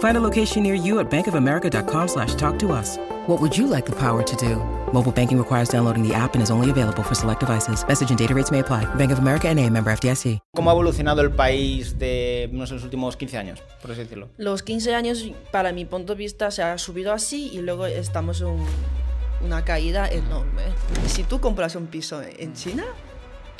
Find a location near you at bankofamerica.com slash talk to us. What would you like the power to do? Mobile banking requires downloading the app and is only available for select devices. Message and data rates may apply. Bank of America and a member FDIC. ¿Cómo ha evolucionado el país de no sé, los últimos 15 años, por así decirlo? Los 15 años, para mi punto de vista, se ha subido así y luego estamos en una caída enorme. Si tú compras un piso en China,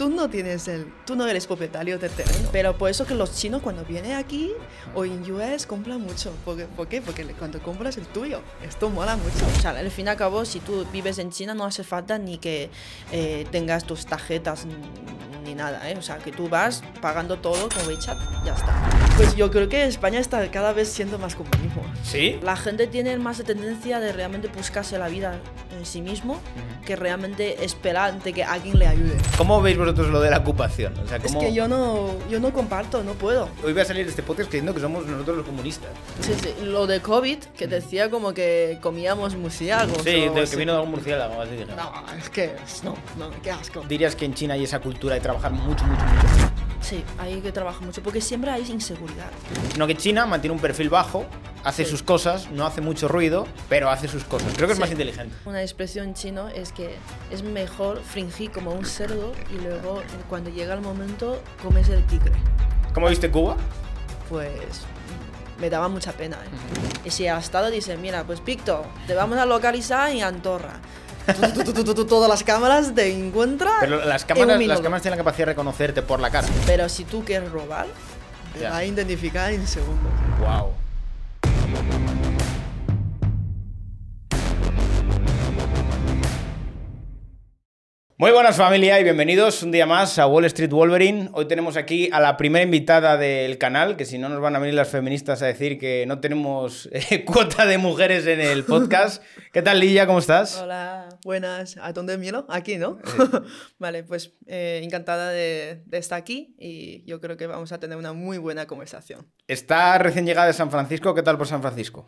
tú no tienes el, tú no eres propietario del terreno. Pero por eso que los chinos cuando vienen aquí o en US compran mucho. ¿Por qué? ¿Por qué? Porque cuando compras el tuyo, esto mola mucho. O sea, al fin y al cabo, si tú vives en China no hace falta ni que eh, tengas tus tarjetas ni nada, ¿eh? O sea, que tú vas pagando todo con WeChat, ya está. Pues yo creo que España está cada vez siendo más comunismo. ¿Sí? La gente tiene más tendencia de realmente buscarse la vida en sí mismo que realmente esperar de que alguien le ayude. ¿Cómo veis vosotros lo de la ocupación? O sea, Es ¿cómo... que yo no, yo no comparto, no puedo. Hoy voy a salir de este podcast creyendo que somos nosotros los comunistas. Sí, sí. Lo de COVID, que decía como que comíamos murciélagos. Sí, o de que vino de algún murciélago, así. No, es que no, no, qué asco. Dirías que en China hay esa cultura de trabajar mucho, mucho, mucho. Sí, hay que trabajar mucho porque siempre hay inseguridad. Sino que China mantiene un perfil bajo, hace sus cosas, no hace mucho ruido, pero hace sus cosas. Creo que es Sí. más inteligente. Una expresión chino es que es mejor fingir como un cerdo y luego cuando llega el momento comes el tigre. ¿Cómo viste Cuba? Pues me daba mucha pena. ¿eh? Y si el Estado dice, mira, pues Víctor, te vamos a localizar en Andorra. Todas las cámaras te encuentran. Pero las en cámaras, las cámaras tienen la capacidad de reconocerte por la cara. Pero si tú quieres robar, te va a identificar en segundos. Wow. Muy buenas familia y bienvenidos un día más a Wall Street Wolverine. Hoy tenemos aquí a la primera invitada del canal, que si no nos van a venir las feministas a decir que no tenemos eh, cuota de mujeres en el podcast. ¿Qué tal Lilla? ¿Cómo estás? Hola, buenas. ¿A dónde miro? Aquí, ¿no? vale, pues eh, encantada de, de estar aquí y yo creo que vamos a tener una muy buena conversación. Está recién llegada de San Francisco. ¿Qué tal por San Francisco?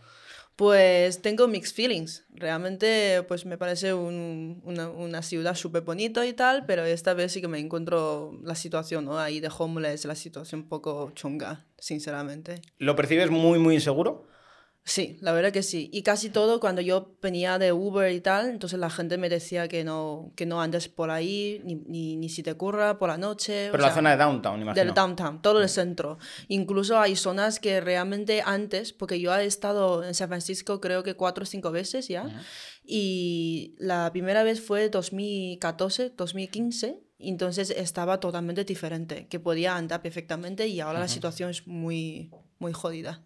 Pues tengo mixed feelings. Realmente, pues me parece un- una, ciudad súper bonita y tal, pero esta vez sí que me encuentro la situación, ¿no? Ahí de homeless, la situación un poco chunga, sinceramente. ¿Lo percibes muy, muy inseguro? Sí, la verdad que sí. Y casi todo cuando yo venía de Uber y tal, entonces la gente me decía que no, que no andes por ahí, ni, ni, ni si te ocurra por la noche. o Pero la sea, zona de downtown, imagino. del downtown, todo el centro. Incluso hay zonas que realmente antes, porque yo he estado en San Francisco creo que cuatro o cinco veces ya, y la primera vez fue 2014, 2015, y entonces estaba totalmente diferente, que podía andar perfectamente y ahora la situación es muy, muy jodida.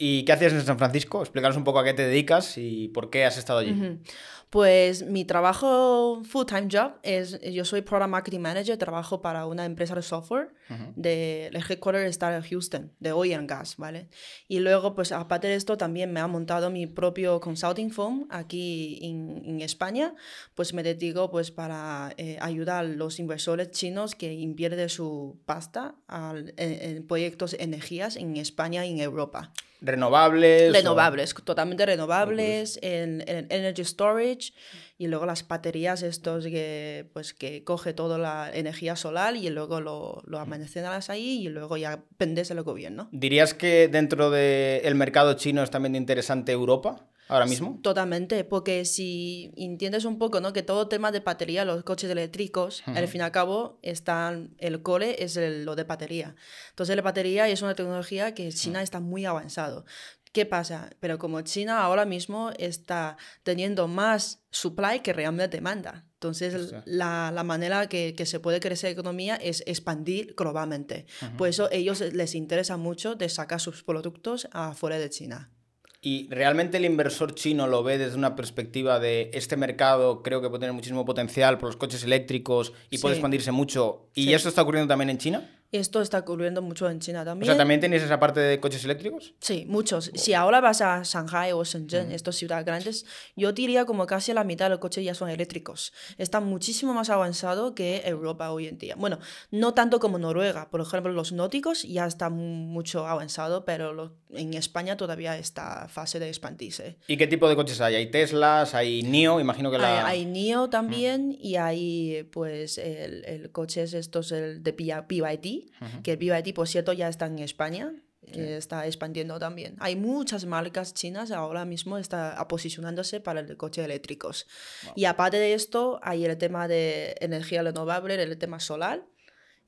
¿Y qué hacías en San Francisco? Explícanos un poco a qué te dedicas y por qué has estado allí. Pues mi trabajo full-time job es, yo soy Product Marketing Manager, trabajo para una empresa de software, de, el headquarter está en Houston, de oil and gas, ¿vale? Y luego, pues aparte de esto, también me ha montado mi propio consulting firm aquí en, España, pues me dedico pues para eh, ayudar a los inversores chinos que invierten su pasta al- en, en proyectos de energías en España y en Europa. ¿Renovables? o- Renovables, totalmente renovables, en, en energy storage y luego las baterías estos que, pues, que coge toda la energía solar y luego lo, lo almacenas ahí y luego ya vendes al gobierno. ¿Dirías que dentro del mercado chino es también interesante Europa ahora mismo? Totalmente, porque si entiendes un poco, ¿no? Que todo tema de batería, los coches eléctricos, al fin y al cabo, están, el core es el- lo de batería. Entonces la batería es una tecnología que China está muy avanzado. ¿Qué pasa? Pero como China ahora mismo está teniendo más supply que realmente demanda. Entonces, la, la manera que, que se puede crecer la economía es expandir globalmente. Por eso ellos les interesa mucho de sacar sus productos afuera de China. ¿Y realmente el inversor chino lo ve desde una perspectiva de este mercado creo que puede tener muchísimo potencial por los coches eléctricos y puede expandirse mucho? ¿Y Sí. eso está ocurriendo también en China? Esto está ocurriendo mucho en China O también. sea, ¿también tenéis esa parte de coches eléctricos? Sí, muchos. Si ahora vas a Shanghai o Shenzhen, estas ciudades grandes, yo diría como casi la mitad de los coches ya son eléctricos. Está muchísimo más avanzado que Europa hoy en día. Bueno, no tanto como Noruega. Por ejemplo, los nóticos ya está mu- mucho avanzado, pero lo- en España todavía está fase de expandirse. ¿Y qué tipo de coches hay? ¿Hay Teslas? ¿Hay NIO? Imagino que la... Hay, hay NIO también y hay pues el, el coche es estos el de BYD, que el BYD por cierto ya está en España. eh, Está expandiendo también. Hay muchas marcas chinas ahora mismo está posicionándose para el coche eléctricos. Y aparte de esto, hay el tema de energía renovable, el tema solar,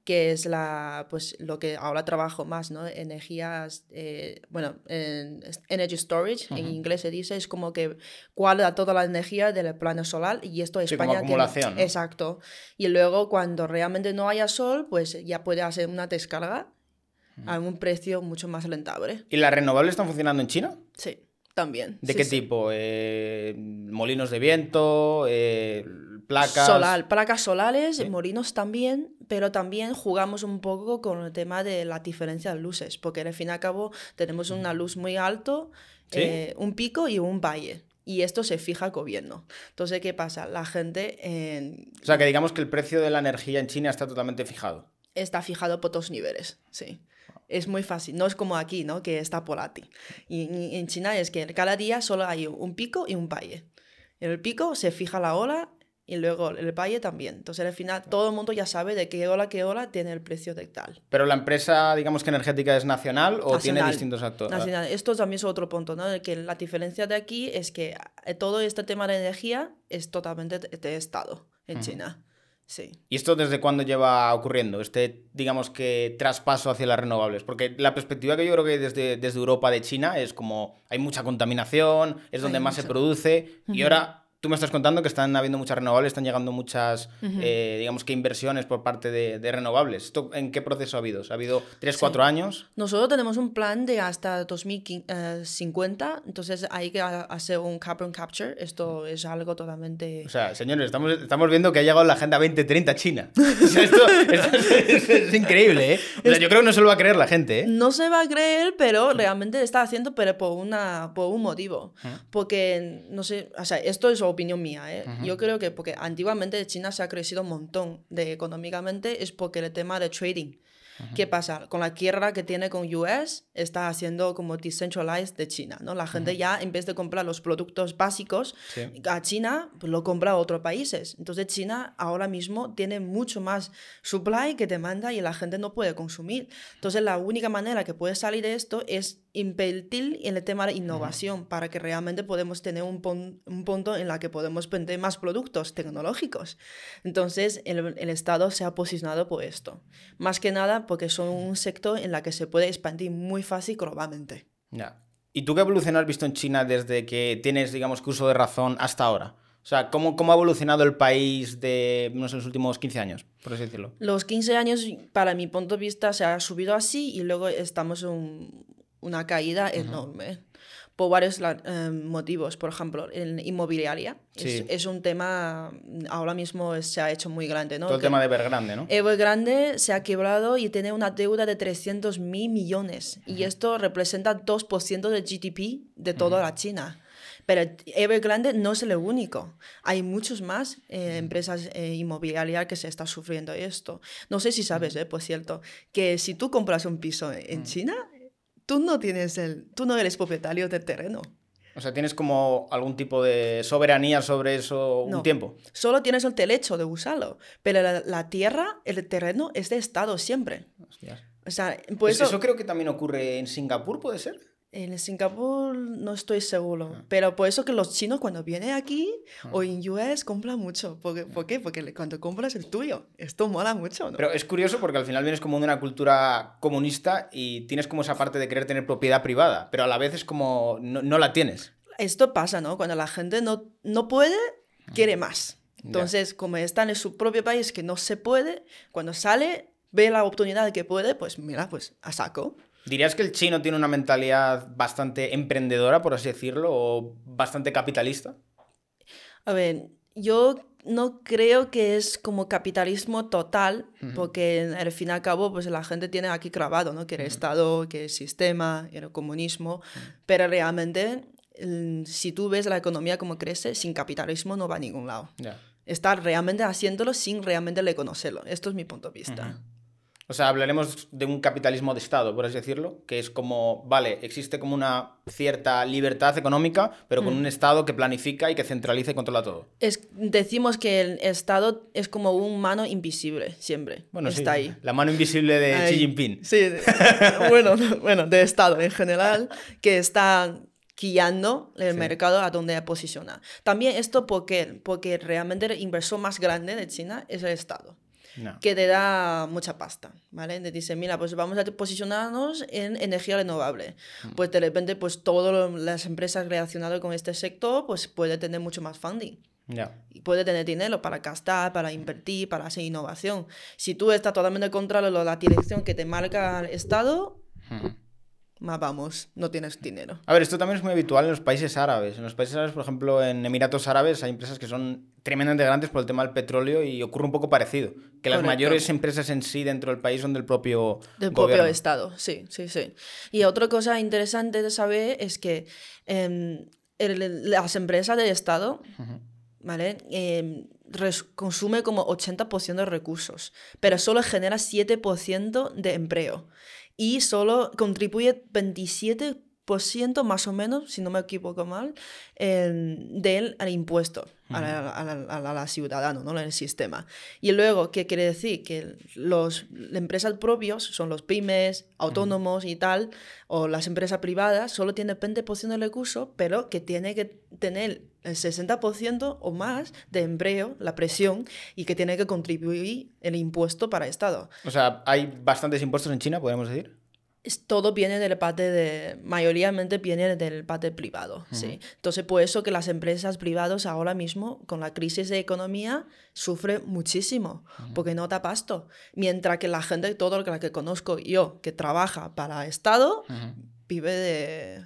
que es la, pues, lo que ahora trabajo más, ¿no? Energías, eh, bueno, en es- energy storage, en inglés se dice, es como que guarda toda la energía del plano solar y esto Sí, como España tiene- acumulación, ¿no? Exacto. Y luego cuando realmente no haya sol, pues ya puede hacer una descarga a un precio mucho más rentable. ¿Y las renovables están funcionando en China? Sí, también. ¿De Sí, qué sí. tipo? Eh, ¿Molinos de viento? Eh, ¿Placas? Solar, placas solares, molinos también, pero también jugamos un poco con el tema de la diferencia de luces, porque al fin y al cabo tenemos una luz muy alto, ¿Sí? eh, un pico y un valle. Y esto se fija el gobierno. Entonces, ¿qué pasa? La gente eh, O sea, que digamos que el precio de la energía en China está totalmente fijado. está fijado por dos niveles, sí. Es muy fácil, no es como aquí, ¿no? Que está por ti. Y y en China es que cada día solo hay un pico y un valle. En el pico se fija la ola y luego el valle también. Entonces al final todo el mundo ya sabe de qué ola, qué ola tiene el precio de tal. ¿Pero la empresa, digamos que energética es nacional o tiene Nacional. distintos actores? Nacional. Esto también es otro punto, ¿no? De que la diferencia de aquí es que eh, todo este tema de energía es totalmente de, Estado en China. Sí. ¿Y esto desde cuándo lleva ocurriendo? Este, digamos que, traspaso hacia las renovables. Porque la perspectiva que yo creo que desde, desde Europa de China es como hay mucha contaminación, es donde Hay más se produce. Y ahora tú me estás contando que están habiendo muchas renovables, están llegando muchas, eh, digamos que, inversiones por parte de, de renovables. ¿Esto en qué proceso ha habido? ¿Ha habido 3, 4 años? Nosotros tenemos un plan de hasta 2050, entonces hay que ha- hacer un carbon capture. Esto es algo totalmente... O sea, señores, estamos, estamos viendo que ha llegado la Agenda 2030 China. O sea, esto, esto es, es increíble, ¿eh? O sea, yo creo que no se lo va a creer la gente, ¿eh? No se va a creer, pero realmente lo está haciendo, pero por, una, por un motivo. Porque, no sé, o sea, esto es opinión mía, ¿eh? Yo creo que porque antiguamente China se ha crecido un montón de económicamente es porque el tema de trading. ¿Qué pasa? Con la guerra que tiene con US, está haciendo como decentralized de China, ¿no? La gente ya, en vez de comprar los productos básicos Sí. a China, pues lo compra a otros países. Entonces China ahora mismo tiene mucho más supply que demanda y la gente no puede consumir. Entonces la única manera que puede salir de esto es invertir en el tema de innovación para que realmente podemos tener un, pon- un punto en la que podemos vender más productos tecnológicos. Entonces el, el Estado se ha posicionado por esto. Más que nada porque son un sector en la que se puede expandir muy fácil globalmente. Ya. ¿Y tú qué evolución has visto en China desde que tienes, digamos, que uso de razón hasta ahora? O sea, ¿cómo, cómo ha evolucionado el país de, no sé, los últimos 15 años, por así decirlo? Los 15 años, para mi punto de vista, se ha subido así y luego estamos en una caída enorme. Por varios eh, motivos. Por ejemplo, en inmobiliaria. Sí. Es, es un tema, ahora mismo se ha hecho muy grande. ¿no? Todo el Que tema de Evergrande, ¿no? Evergrande se ha quebrado y tiene una deuda de 300 mil millones. Y esto representa 2% del GDP de toda la China. Pero Evergrande no es el único. Hay muchos más eh, empresas eh, inmobiliarias que se están sufriendo esto. No sé si sabes, eh, por cierto, que si tú compras un piso en China, tú no, tienes el, tú no eres propietario del terreno. O sea, ¿tienes como algún tipo de soberanía sobre eso un No. tiempo? Solo tienes el derecho de usarlo. Pero la, la tierra, el terreno es de Estado siempre. Hostias. O sea, Pues eso... eso creo que también ocurre en Singapur, ¿puede ser? En Singapur no estoy seguro, Ah. pero por eso que los chinos cuando vienen aquí o en US compran mucho. ¿Por qué? ¿Por qué? Porque cuando compras el tuyo, esto mola mucho, ¿no? Pero es curioso porque al final vienes como de una cultura comunista y tienes como esa parte de querer tener propiedad privada, pero a la vez es como no, no la tienes. Esto pasa, ¿no? Cuando la gente no, no puede, quiere más. Entonces, como está en su propio país que no se puede, cuando sale, ve la oportunidad que puede, pues mira, pues a saco. ¿Dirías que el chino tiene una mentalidad bastante emprendedora, por así decirlo, o bastante capitalista? A ver, yo no creo que es como capitalismo total, porque al fin y al cabo, pues la gente tiene aquí grabado, ¿no? Que el Estado, que el sistema, el comunismo, pero realmente, si tú ves la economía como crece, sin capitalismo no va a ningún lado. Ya. Está realmente haciéndolo sin realmente reconocerlo. Esto es mi punto de vista. O sea, hablaremos de un capitalismo de Estado, por así decirlo, que es como, vale, existe como una cierta libertad económica, pero Mm. con un Estado que planifica y que centraliza y controla todo. Es, decimos que el Estado es como un mano invisible, siempre. Bueno, Está sí, ahí. La mano invisible de Ahí. Xi Jinping. Sí, bueno, bueno, de Estado en general, que está guiando el Sí. mercado a donde posiciona. También esto ¿por qué? porque realmente el inversor más grande de China es el Estado, No. que te da mucha pasta, ¿vale? Te dice, mira, pues vamos a posicionarnos en energía renovable. Mm. Pues de repente, pues todas las empresas relacionadas con este sector, pues puede tener mucho más funding Ya. y puede tener dinero para gastar, para invertir, para hacer innovación. Si tú estás totalmente contra lo- la dirección que te marca el Estado, Ujú. Vamos, no tienes dinero. A ver, esto también es muy habitual en los países árabes. En los países árabes, por ejemplo, en Emiratos Árabes hay empresas que son tremendamente grandes por el tema del petróleo y ocurre un poco parecido. Que las Correcto. mayores empresas en sí dentro del país son del propio Del propio gobierno. Estado, sí, sí, sí. Y otra cosa interesante de saber es que em, el- las empresas del Estado, ¿vale? Em, res- consume como 80% de recursos, pero solo genera 7% de empleo y solo contribuye 27% más o menos, si no me equivoco mal, del al impuesto a la, a la- a la- a la ciudadano, ¿no? El sistema. Y luego, ¿qué quiere decir? Que los las empresas propios son los pymes, autónomos y tal, o las empresas privadas, solo tienen 20% de recursos, pero que tiene que tener el 60% o más de empleo, la presión, y que tiene que contribuir el impuesto para el Estado. O sea, hay bastantes impuestos en China, podemos decir. Es- todo viene del parte de, mayoritariamente viene del parte privado, sí. Entonces, por eso que las empresas privadas ahora mismo, con la crisis de economía, sufren muchísimo, porque no da pasto. Mientras que la gente, todo lo que, la que conozco yo, que trabaja para Estado, vive de...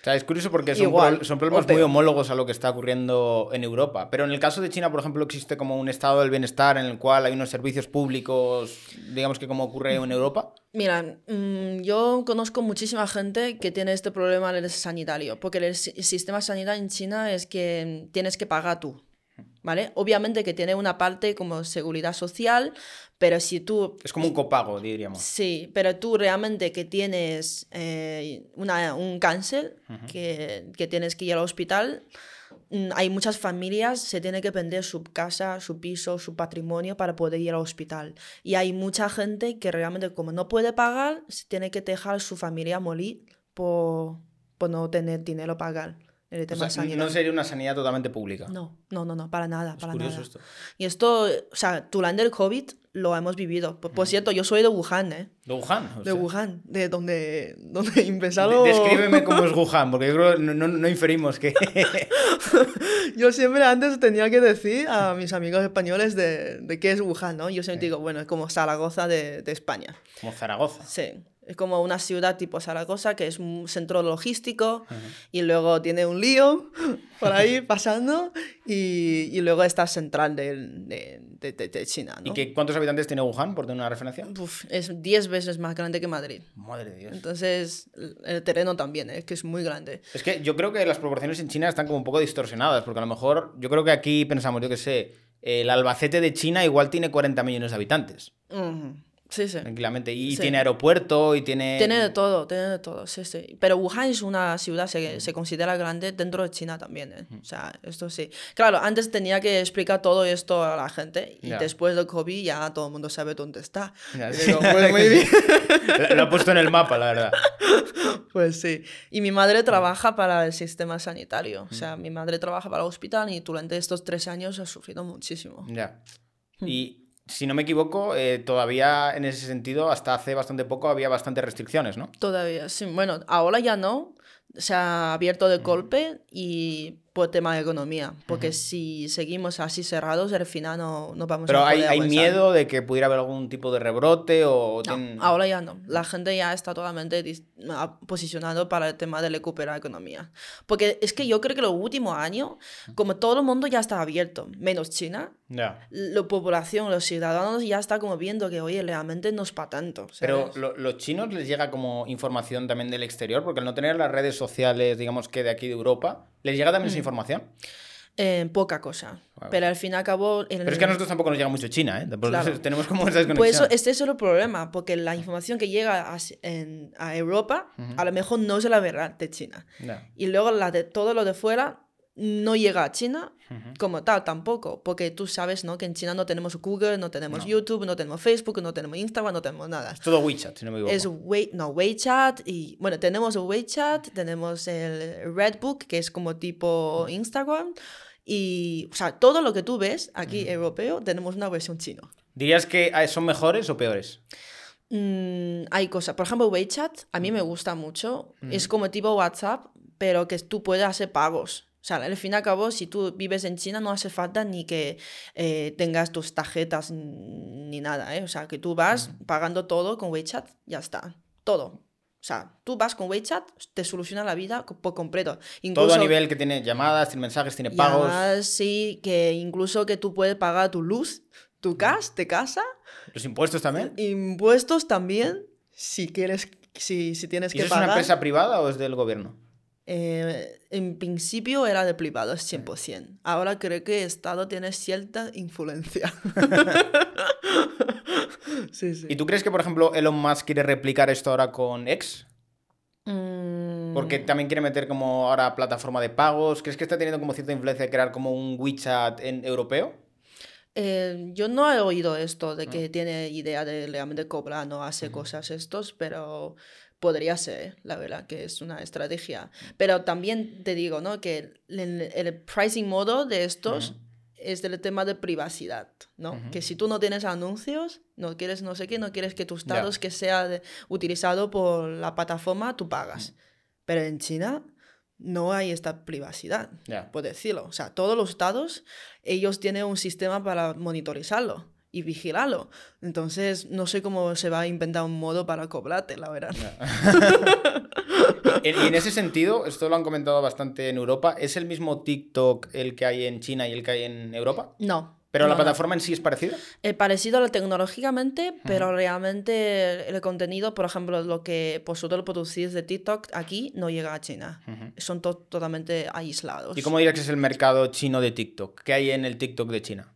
O sea, es curioso porque son, Igual, pro- son problemas muy homólogos a lo que está ocurriendo en Europa. Pero en el caso de China, por ejemplo, existe como un estado del bienestar en el cual hay unos servicios públicos, digamos que como ocurre en Europa. Mira, mm, yo conozco muchísima gente que tiene este problema del sanitario, porque el, si- el sistema sanitario en China es que tienes que pagar tú, ¿vale? Obviamente que tiene una parte como seguridad social, pero si tú... Es como un copago, diríamos. Sí, pero tú realmente que tienes eh, una, un cáncer, que, que tienes que ir al hospital, mm, hay muchas familias, se tiene que vender su casa, su piso, su patrimonio para poder ir al hospital. Y hay mucha gente que realmente como no puede pagar, se tiene que dejar su familia morir por, por no tener dinero para pagar el O tema sea, sanitario. no sería una sanidad totalmente pública. No, no, no, no, para nada, es para curioso nada. esto. Y esto, o sea, durante el COVID lo hemos vivido. Por, por cierto, yo soy de Wuhan, ¿eh? De Wuhan. o De sea. Wuhan, de donde, donde empezaron... De- Descríbeme cómo es Wuhan, porque yo creo que no, no- no inferimos que... Yo siempre antes tenía que decir a mis amigos españoles de, de qué es Wuhan, ¿no? Yo siempre digo, bueno, es como Zaragoza de, de España. como Zaragoza. Sí, es como una ciudad tipo Zaragoza, que es un centro logístico, y luego tiene un lío por ahí pasando, y, y luego está central de, de, de- de China, ¿no? ¿Y que, cuántos habitantes tiene Wuhan, por tener una referencia? Uf, es 10 veces más grande que Madrid. Madre de Dios. Entonces, el- terreno también, es que es muy grande. Es que yo creo que las proporciones en China están como un poco distorsionadas, porque a lo mejor yo creo que aquí pensamos, yo que sé, el Albacete de China igual tiene 40 millones de habitantes, Ujú. Sí, sí. tranquilamente, y Sí. tiene aeropuerto y tiene... Tiene de todo, tiene de todo, sí, sí. Pero Wuhan es una ciudad, se, se considera grande dentro de China también, ¿eh? O sea, esto sí. Claro, antes tenía que explicar todo esto a la gente y Ya. después del COVID ya todo el mundo sabe dónde está. Ya, Y sí. digo, pues muy bien. Lo, ha puesto en el mapa, la verdad. Pues sí. Y mi madre trabaja para el sistema sanitario. O sea, mi madre trabaja para el hospital y durante estos tres años ha sufrido muchísimo. Ya. Y si no me equivoco, eh, todavía en ese sentido, hasta hace bastante poco había bastantes restricciones, ¿no? Todavía, sí. Bueno, ahora ya no. Se ha abierto de golpe y por tema de economía. Porque si seguimos así cerrados, al final no, no vamos Pero a hay, poder hay avanzar. miedo de que pudiera haber algún tipo de rebrote o... No, ten- ahora ya no. La gente ya está totalmente dis- a- posicionado para el tema de recuperar economía. Porque es que yo creo que los últimos años, como todo el mundo ya está abierto, menos China, Ya. la población, los ciudadanos ya está como viendo que, oye, realmente no es para tanto. Pero ¿sabes? lo- los chinos les llega como información también del exterior, porque al no tener las redes sociales, digamos que de aquí de Europa, ¿les llega también Mm. esa información? Eh, poca cosa. Wow. Pero al fin y al cabo... en Pero es que a nosotros tampoco nos llega mucho China, ¿eh? Claro. tenemos como esa desconexión. Pues eso, este es el problema, porque la información que llega a, s- en- a Europa a lo mejor no es la verdad de China. Y luego la de todo lo de fuera no llega a China como tal tampoco, porque tú sabes ¿no? que en China no tenemos Google, no tenemos YouTube, no tenemos Facebook, no tenemos Instagram, no tenemos nada. Es todo WeChat, si no me equivoco. Es no, WeChat y bueno, tenemos WeChat, tenemos el Redbook, que es como tipo Instagram. Y, o sea, todo lo que tú ves aquí europeo, tenemos una versión chino. ¿Dirías que eh, son mejores o peores? Mm, hay cosas. Por ejemplo, WeChat a mí me gusta mucho. Es como tipo WhatsApp, pero que tú puedes hacer pagos. O sea, al fin y al cabo, si tú vives en China, no hace falta ni que eh, tengas tus tarjetas ni nada, ¿eh? O sea, que tú vas pagando todo con WeChat, ya está. Todo. O sea, tú vas con WeChat, te soluciona la vida por completo. Incluso, Todo a nivel que tiene llamadas, tiene mensajes, tiene pagos. llamadas, sí, que incluso que tú puedes pagar tu luz, tu gas de casa, Los impuestos también. impuestos también, si quieres, si, si tienes ¿Y que eso es una pagar. empresa privada o es del gobierno? Eh, en principio era de privados 100%. Ahora creo que el Estado tiene cierta influencia. sí, sí. ¿Y tú crees que, por ejemplo, Elon Musk quiere replicar esto ahora con X? Mm, Porque también quiere meter como ahora plataforma de pagos. ¿Crees que está teniendo como cierta influencia de crear como un WeChat en europeo? eh, yo no he oído esto de que tiene idea de realmente cobrar, no hace cosas estos, pero podría ser, la verdad, que es una estrategia. Pero también te digo, ¿no? Que el, el pricing model de estos es del tema de privacidad, ¿no? Que si tú no tienes anuncios, no quieres no sé qué, no quieres que tus datos que sea de- utilizado por la plataforma, tú pagas. Pero en China no hay esta privacidad, Ya. por decirlo. O sea, todos los estados, ellos tienen un sistema para monitorizarlo y vigilarlo. Entonces, no sé cómo se va a inventar un modo para cobrarte, la verdad. Y en ese sentido, esto lo han comentado bastante en Europa, ¿es el mismo TikTok el que hay en China y el que hay en Europa? No. ¿Pero no, la no. plataforma en sí es parecida? Eh, parecido tecnológicamente, pero realmente el contenido, por ejemplo, lo que vosotros producís de TikTok aquí no llega a China. Son to- totalmente aislados. ¿Y cómo dirías que es el mercado chino de TikTok? ¿Qué hay en el TikTok de China?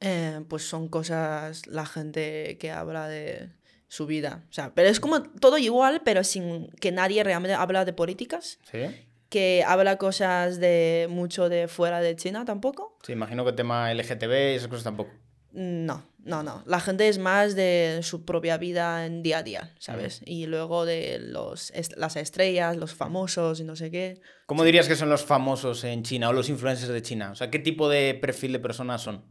Eh, pues son cosas, la gente que habla de su vida. O sea, pero es como todo igual, pero sin que nadie realmente habla de políticas, ¿Sí? que habla cosas de mucho de fuera de China tampoco. Sí, imagino que el tema LGTB y esas cosas tampoco. No, no, no. La gente es más de su propia vida en día a día, ¿sabes? Y luego de los, est- las estrellas, los famosos y no sé qué. ¿Cómo dirías que son los famosos en China o los influencers de China? O sea, ¿qué tipo de perfil de personas son?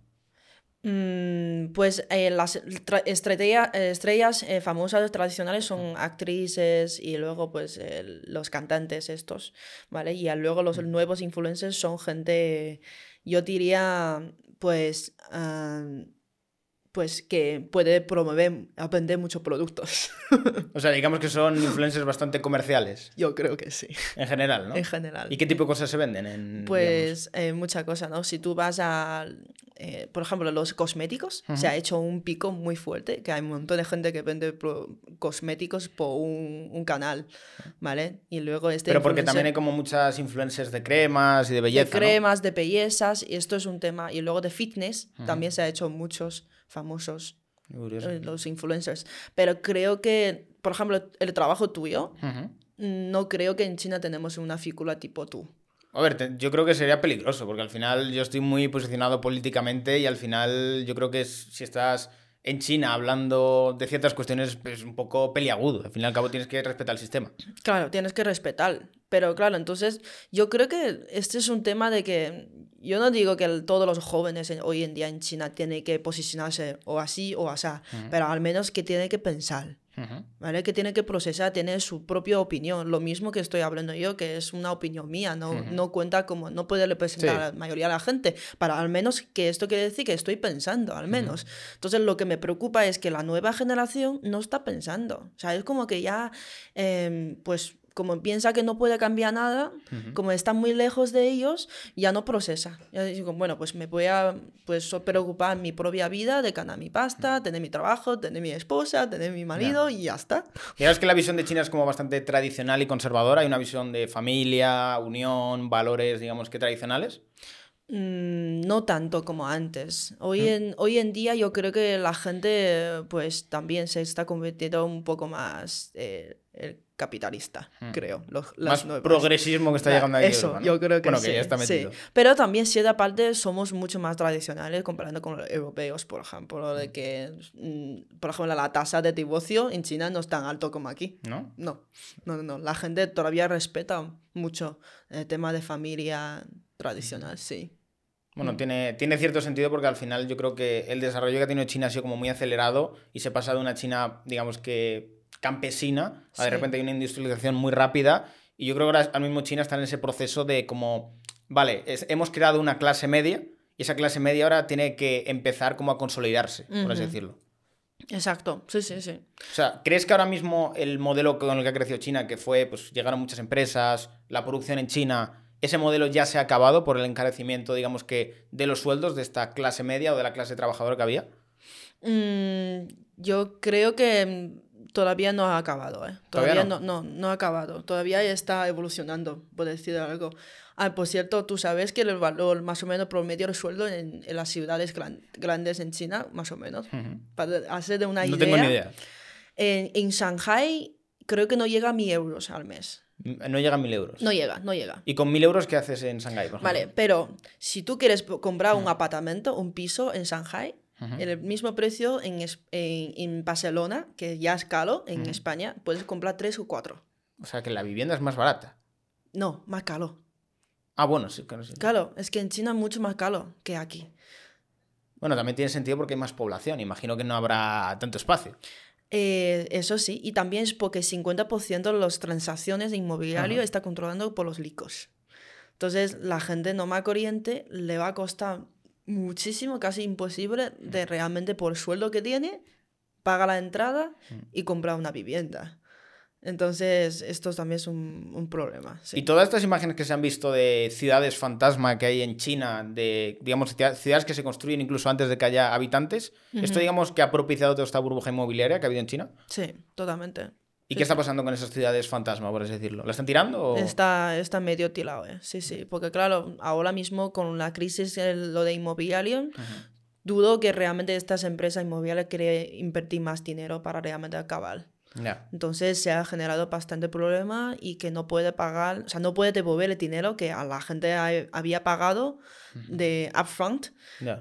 Mm, pues eh, las estrella- estrellas eh, famosas tradicionales son actrices y luego pues los cantantes estos, ¿vale? Y luego los nuevos influencers son gente, yo diría, pues, ah, pues que puede promover, vender muchos productos. O sea, digamos que son influencers bastante comerciales, yo creo que sí, en general, ¿no? en general. ¿Y qué tipo de cosas se venden? En? Pues eh, mucha cosa, ¿no? Si tú vas a, eh, por ejemplo, los cosméticos, se ha hecho un pico muy fuerte, que hay un montón de gente que vende cosméticos por un, un canal, ¿vale? Y luego este Pero porque también hay como muchas influencers de cremas y de de belleza, ¿no? cremas, de bellezas, y esto es un tema. Y luego de fitness, también se ha hecho muchos famosos, eh, los influencers. Pero creo que, por ejemplo, el trabajo tuyo, Ujú. no creo que en China tenemos una figura tipo tú. A ver, te- yo creo que sería peligroso, porque al final yo estoy muy posicionado políticamente y al final yo creo que si estás en China hablando de ciertas cuestiones es un poco peliagudo. Al fin y al cabo tienes que respetar el sistema. Claro, tienes que respetar. Pero claro, entonces yo creo que este es un tema de que yo no digo que todos los jóvenes hoy en día en China tienen que posicionarse o así o así, pero al menos que tienen que pensar. ¿Vale? Que tiene que procesar, tiene su propia opinión. Lo mismo que estoy hablando yo, que es una opinión mía, no, no cuenta como, no puede representar a la mayoría de la gente, para al menos que esto quiere decir que estoy pensando, al menos. Entonces, lo que me preocupa es que la nueva generación no está pensando. O sea, es como que ya, em, pues como piensa que no puede cambiar nada, como está muy lejos de ellos, ya no procesa. Ya digo, bueno, pues me voy a pues, preocupar en mi propia vida, de ganar mi pasta, tener mi trabajo, tener mi esposa, tener mi marido y ya está. es que la visión de China es como bastante tradicional y conservadora. Hay una visión de familia, unión, valores, digamos que tradicionales. Mm, no tanto como antes. Hoy, en, hoy en día yo creo que la gente pues también se está convirtiendo un poco más eh, capitalista, hmm. creo. Más progresismo que está llegando ahí. Eso, yo creo que, sí, ya está metido. Pero también, cierta parte, somos mucho más tradicionales comparando con los europeos, por ejemplo. De hmm. que, mm, por ejemplo, la tasa de divorcio en China no es tan alto como aquí. ¿No? No, no, no. La gente todavía respeta mucho el tema de familia tradicional, sí. Bueno, hmm. tiene, tiene cierto sentido porque al final yo creo que el desarrollo que ha tenido China ha sido como muy acelerado y se ha pasado de una China, digamos que campesina, de repente hay una industrialización muy rápida y yo creo que ahora mismo China está en ese proceso de como, vale, hemos creado una clase media y esa clase media ahora tiene que empezar como a consolidarse, por así decirlo. Exacto, sí, sí, sí. O sea, ¿crees que ahora mismo el modelo con el que ha crecido China, que fue, pues llegaron muchas empresas, la producción en China, ese modelo ya se ha acabado por el encarecimiento, digamos que, de los sueldos de esta clase media o de la clase trabajadora que había? Mm, yo creo que todavía no ha acabado, ¿eh? Todavía, no? no? no, ha acabado. Todavía está evolucionando, por decir algo. Ah, por cierto, tú sabes que el valor más o menos promedio del sueldo en, en las ciudades grandes en China, más o menos, para hacer de una idea. No tengo ni idea. En, en, Shanghai creo que no llega a mil euros al mes. No llega a mil euros. No llega, no llega. ¿Y con mil euros qué haces en Shanghai? vale, pero si tú quieres comprar un apartamento, un piso en Shanghai, el mismo precio en, en, Barcelona, que ya es caro en España, puedes comprar tres o cuatro. O sea que la vivienda es más barata. No, más caro. Ah, bueno, sí, claro. Claro, es que en China es mucho más caro que aquí. Bueno, también tiene sentido porque hay más población. Imagino que no habrá tanto espacio. Eh, eso sí, y también es porque 50% de las transacciones de inmobiliario está controlado por los licos. Entonces, la gente no más corriente le va a costar muchísimo, casi imposible, de realmente por el sueldo que tiene, paga la entrada mm. y compra una vivienda. Entonces, esto también es un, problema. Y todas estas imágenes que se han visto de ciudades fantasma que hay en China, de, digamos, ciudades que se construyen incluso antes de que haya habitantes, ¿esto, digamos, que ha propiciado toda esta burbuja inmobiliaria que ha habido en China? Sí, totalmente. ¿Y qué está pasando con esas ciudades fantasma, por así decirlo? ¿La están tirando? Está, está medio tirado, ¿eh? sí, sí. Porque claro, ahora mismo con la crisis, lo de inmobiliario, dudo que realmente estas empresas inmobiliarias quieran invertir más dinero para realmente acabar. Entonces se ha generado bastante problema y que no puede pagar, o sea, no puede devolver el dinero que a la gente había pagado de upfront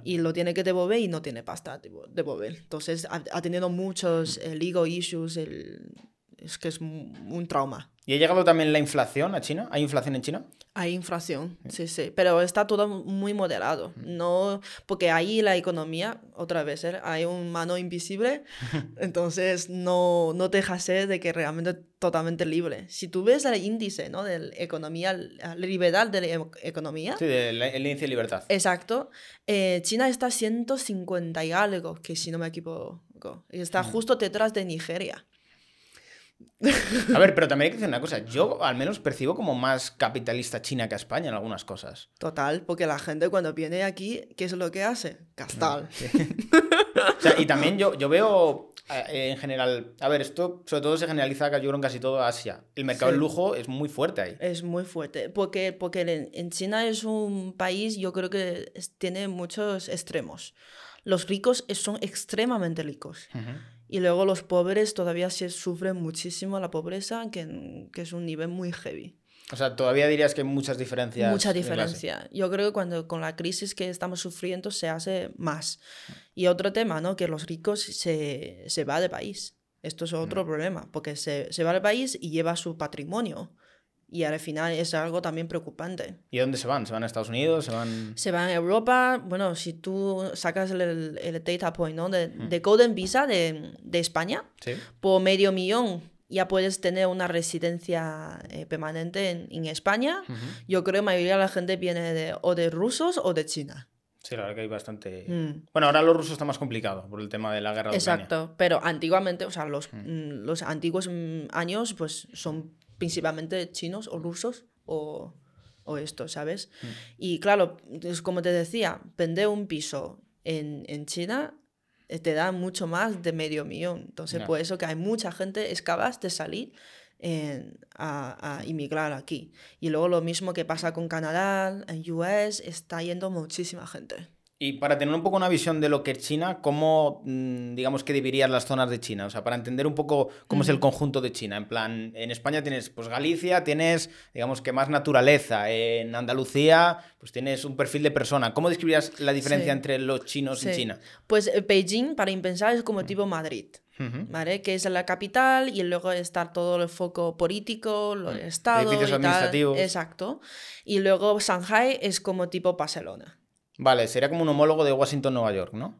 y lo tiene que devolver y no tiene pasta devolver. Entonces ha, tenido muchos eh, legal issues, el, es que es un trauma. ¿Y ha llegado también la inflación a China? ¿Hay inflación en China? Hay inflación, sí, sí, pero está todo muy moderado. No, porque ahí la economía, otra vez, ¿eh? hay un mano invisible, entonces no, no deja ser de que realmente totalmente libre. Si tú ves el índice ¿no? de la economía, la libertad de la economía. Sí, el índice de libertad. Exacto. Eh, China está a 150 y algo, que si no me equivoco, está justo detrás de Nigeria. A ver, pero también hay que decir una cosa. Yo al menos percibo como más capitalista China que España en algunas cosas. Total, porque la gente cuando viene aquí, ¿qué es lo que hace? Gastar. y también yo, yo veo eh, en general, a ver, esto sobre todo se generaliza yo creo en casi todo Asia. El mercado del lujo es muy fuerte ahí. Es muy fuerte, porque, porque en China es un país, yo creo que tiene muchos extremos. Los ricos son extremadamente ricos. Y luego los pobres todavía se sufren muchísimo la pobreza, que, que, es un nivel muy heavy. O sea, todavía dirías que hay muchas diferencias. Mucha diferencia. Yo creo que cuando con la crisis que estamos sufriendo se hace más. Y otro tema, ¿no? Que los ricos se, se va de país. Esto es otro problema, porque se, se va del país y lleva su patrimonio. Y al final es algo también preocupante. ¿Y dónde se van? ¿Se van a Estados Unidos? ¿Se van...? Se va a Europa, bueno, si tú sacas el, el data point, ¿no? De, de Golden Visa de, de España, Sí. por medio millón ya puedes tener una residencia eh, permanente en, en España. Yo creo que la mayoría de la gente viene de, o de rusos o de China. Sí, la verdad que hay bastante... Mm. Bueno, ahora los rusos está más complicado por el tema de la guerra de Ucrania. Exacto, pero antiguamente, o sea, los, mm, los antiguos mm, años pues son principalmente chinos o rusos o, o esto, ¿sabes? Y claro, es como te decía, vender un piso en, en China eh, te da mucho más de medio millón. Entonces, Ya. por eso que hay mucha gente es capaz de salir en- a, a inmigrar aquí. Y luego lo mismo que pasa con Canadá, en US, está yendo muchísima gente. Y para tener un poco una visión de lo que es China, ¿cómo, mm, digamos, que dividirías las zonas de China? O sea, para entender un poco cómo es el conjunto de China. En plan, en España tienes, pues Galicia, tienes, digamos, que más naturaleza. En Andalucía, pues tienes un perfil de persona. ¿Cómo describirías la diferencia Sí. entre los chinos y Sí. China? Pues eh, Beijing, para empezar, es como tipo Madrid. ¿Vale? Que es la capital y luego está todo el foco político, lo del Estado. Edificios y tal. administrativos. Exacto. Y luego Shanghai es como tipo Barcelona. Vale, sería como un homólogo de Washington, Nueva York, ¿no?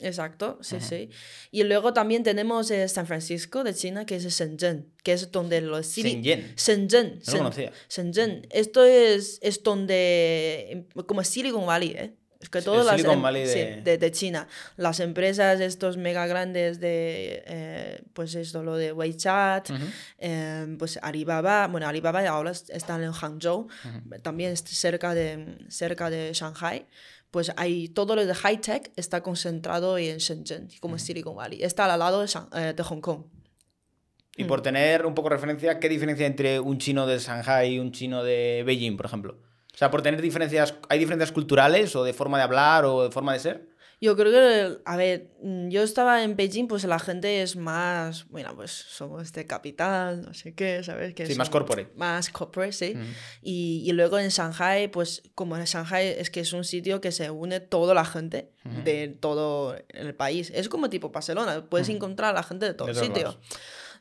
Exacto, sí, sí. Y luego también tenemos eh, San Francisco de China, que es Shenzhen, que es donde los Shenzhen. Shenzhen. No lo conocía. Shenzhen. Esto es, es donde, como Silicon Valley, ¿eh? Es que todas las em- Valley sí, de- de... de China, las empresas estos mega grandes de, eh, pues esto, lo de WeChat, eh, pues Alibaba, bueno, Alibaba ahora es- está en Hangzhou, también cerca de, cerca de Shanghai, pues hay todo lo de high tech está concentrado en Shenzhen, como Silicon Valley, está al lado de, eh, de Hong Kong. Y Mm. por tener un poco de referencia, ¿qué diferencia entre un chino de Shanghai y un chino de Beijing, por ejemplo? O sea, por tener diferencias, ¿hay diferencias culturales o de forma de hablar o de forma de ser? Yo creo que, a ver, mm, yo estaba en Beijing, pues la gente es más, bueno, pues somos de capital, no sé qué, ¿sabes? Que Sí, más corporate. Más corporate, sí. y, y luego en Shanghai, pues como en Shanghai es que es un sitio que se une toda la gente de todo el país. Es como tipo Barcelona, puedes encontrar a la gente de todo De sitio. lados.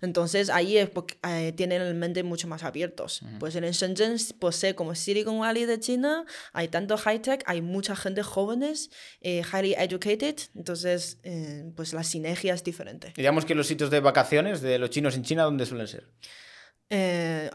Entonces ahí es porque, eh, tienen el mente mucho más abiertos. Pues en Shenzhen, pues sé como Silicon Valley de China, hay tanto high tech, hay mucha gente jóvenes, eh, highly educated, entonces eh, pues la sinergia es diferente. Y digamos que los sitios de vacaciones de los chinos en China, ¿dónde suelen ser?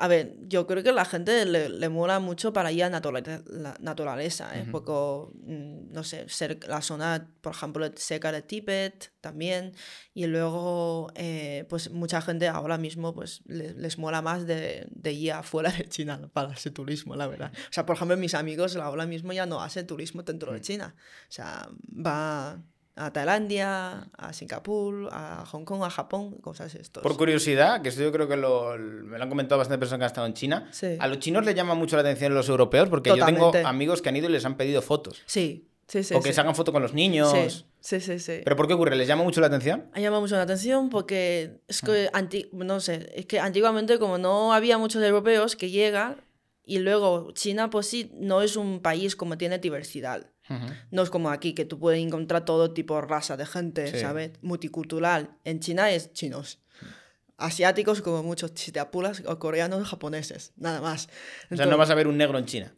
A ver, yo creo que la gente le, le mola mucho para ir a naturaleza, la naturaleza, ¿eh? Porque, mm, no sé, la zona, por ejemplo, cerca de Tíbet también. Y luego, eh, pues mucha gente ahora mismo pues le- les mola más de, de ir afuera de China para hacer turismo, la verdad. O sea, por ejemplo, mis amigos ahora mismo ya no hacen turismo dentro de China. O sea, va a Tailandia, a Singapur, a Hong Kong, a Japón, cosas estos. Por curiosidad, que esto yo creo que lo, me lo han comentado bastante personas que han estado en China, Sí. a los chinos les llama mucho la atención los europeos porque yo Totalmente. tengo amigos que han ido y les han pedido fotos. Sí, sí, sí. o que sí. se hagan foto con los niños. Sí, sí, sí. ¿Pero por qué ocurre? ¿Les llama mucho la atención? Ha llamado mucho la atención porque es que, anti- no sé, es que antiguamente como no había muchos europeos que llegan y luego China pues sí no es un país como tiene diversidad. No es como aquí que tú puedes encontrar todo tipo de raza de gente, Sí. ¿sabes? Multicultural. En China es chinos. Asiáticos como muchos, si te apuras, o coreanos, japoneses, nada más. O sea, no vas a ver un negro en China.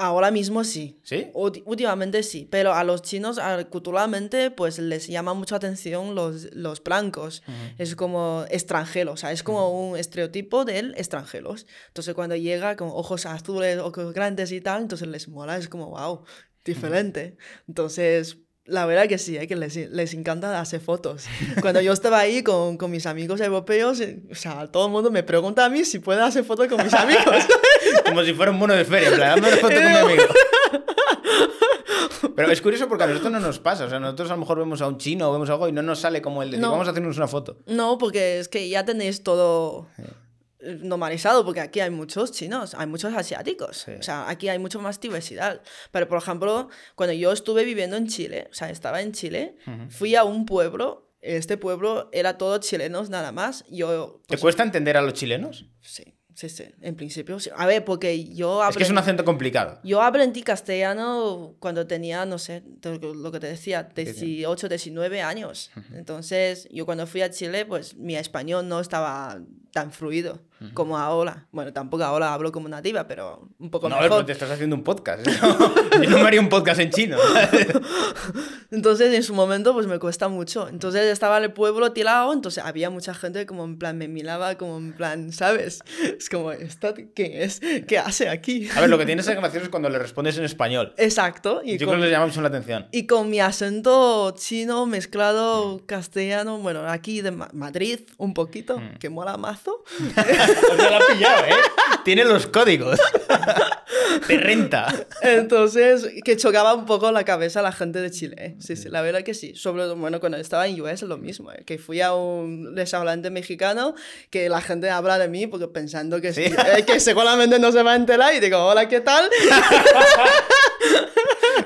Ahora mismo sí. ¿Sí? Últimamente sí, pero a los chinos culturalmente pues les llama mucho atención los, los blancos. Es como extranjero, o sea, es como un estereotipo del extranjeros. Entonces cuando llega con ojos azules, ojos grandes y tal, entonces les mola, es como, wow, diferente. Entonces... La verdad que sí, ¿eh? que les, les encanta hacer fotos. Cuando yo estaba ahí con, con mis amigos europeos, eh, o sea, todo el mundo me pregunta a mí si puedo hacer fotos con mis amigos. Como si fuera un mono de feria, en plan, una foto con mi amigo. Pero es curioso porque a nosotros no nos pasa. O sea, nosotros a lo mejor vemos a un chino o vemos algo y no nos sale como el de No. vamos a hacernos una foto. No, porque es que ya tenéis todo normalizado, porque aquí hay muchos chinos, hay muchos asiáticos, Sí. o sea, aquí hay mucho más diversidad. Pero, por ejemplo, cuando yo estuve viviendo en Chile, o sea, estaba en Chile, fui a un pueblo, este pueblo era todo chilenos nada más, yo... ¿Te pues, cuesta entender a los chilenos? Sí, sí, sí. En principio, sí. A ver, porque yo Es que es un aprendí- acento complicado. Yo aprendí castellano cuando tenía, no sé, lo que te decía, 18, 19 años. Entonces, yo cuando fui a Chile, pues mi español no estaba tan fluido como ahora. Bueno, tampoco ahora hablo como nativa, pero un poco No, mejor. pero te estás haciendo un podcast. Yo no me haría un podcast en chino. Entonces, en su momento, pues me cuesta mucho. Entonces, estaba en el pueblo tirado, entonces había mucha gente como en plan, me miraba como en plan, ¿sabes? Es como, ¿esta qué es? ¿Qué hace aquí? A ver, lo que tienes es gracioso es cuando le respondes en español. Exacto. Y Yo con- creo que le llama mucho la atención. Y con mi acento chino mezclado castellano, bueno, aquí de Ma- Madrid un poquito, que mola mazo. O sea, la ha pillado, ¿eh? Tiene los códigos. Te renta. Entonces, que chocaba un poco la cabeza a la gente de Chile. ¿eh? Sí, sí, la verdad que sí. Sobre todo, bueno, cuando estaba en US lo mismo, ¿eh? que fui a un restaurante mexicano que la gente habla de mí porque pensando que, Sí. eh, que seguramente no se va a enterar y digo, hola, ¿qué tal?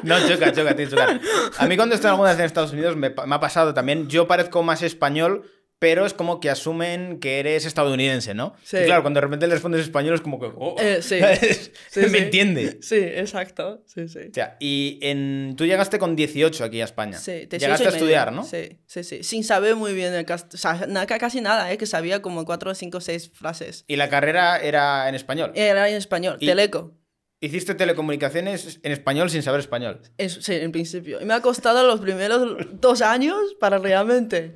No, choca, choca, tío, choca. A mí cuando estoy alguna vez en Estados Unidos me, me ha pasado también. Yo parezco más español, pero es como que asumen que eres estadounidense, ¿no? Sí. Y claro, cuando de repente le respondes español es como que... oh, Eh, sí. Sí, me entiende. Sí, exacto. Sí, sí. O sea, y en... tú llegaste con 18 aquí a España. Sí, te Llegaste a estudiar, ¿no? Sí, sí, sí. Sin saber muy bien el castellano. O sea, na- casi nada, ¿eh? Que sabía como cuatro, cinco, seis frases. Y la carrera era en español. Era en español. Y- Teleco. Hiciste telecomunicaciones en español sin saber español. Es- sí, en principio. Y me ha costado los primeros dos años para realmente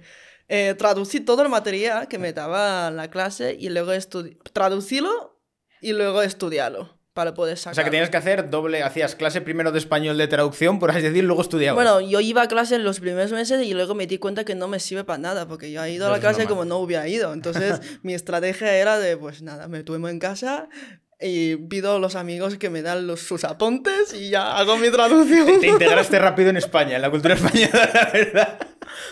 eh, traducir todo el material que me daba la clase y luego traducirlo y luego estudiarlo para poder sacar. O sea, que tenías que hacer doble... Hacías clase primero de español de traducción, por así decir, luego estudiabas. Bueno, yo iba a clase en los primeros meses y luego me di cuenta que no me sirve para nada, porque yo he ido a la clase normal. como no hubiera ido. Entonces, mi estrategia era de, pues nada, me duermo en casa y pido a los amigos que me dan los, sus apuntes y ya hago mi traducción. Te integraste rápido en España, en la cultura española, la verdad.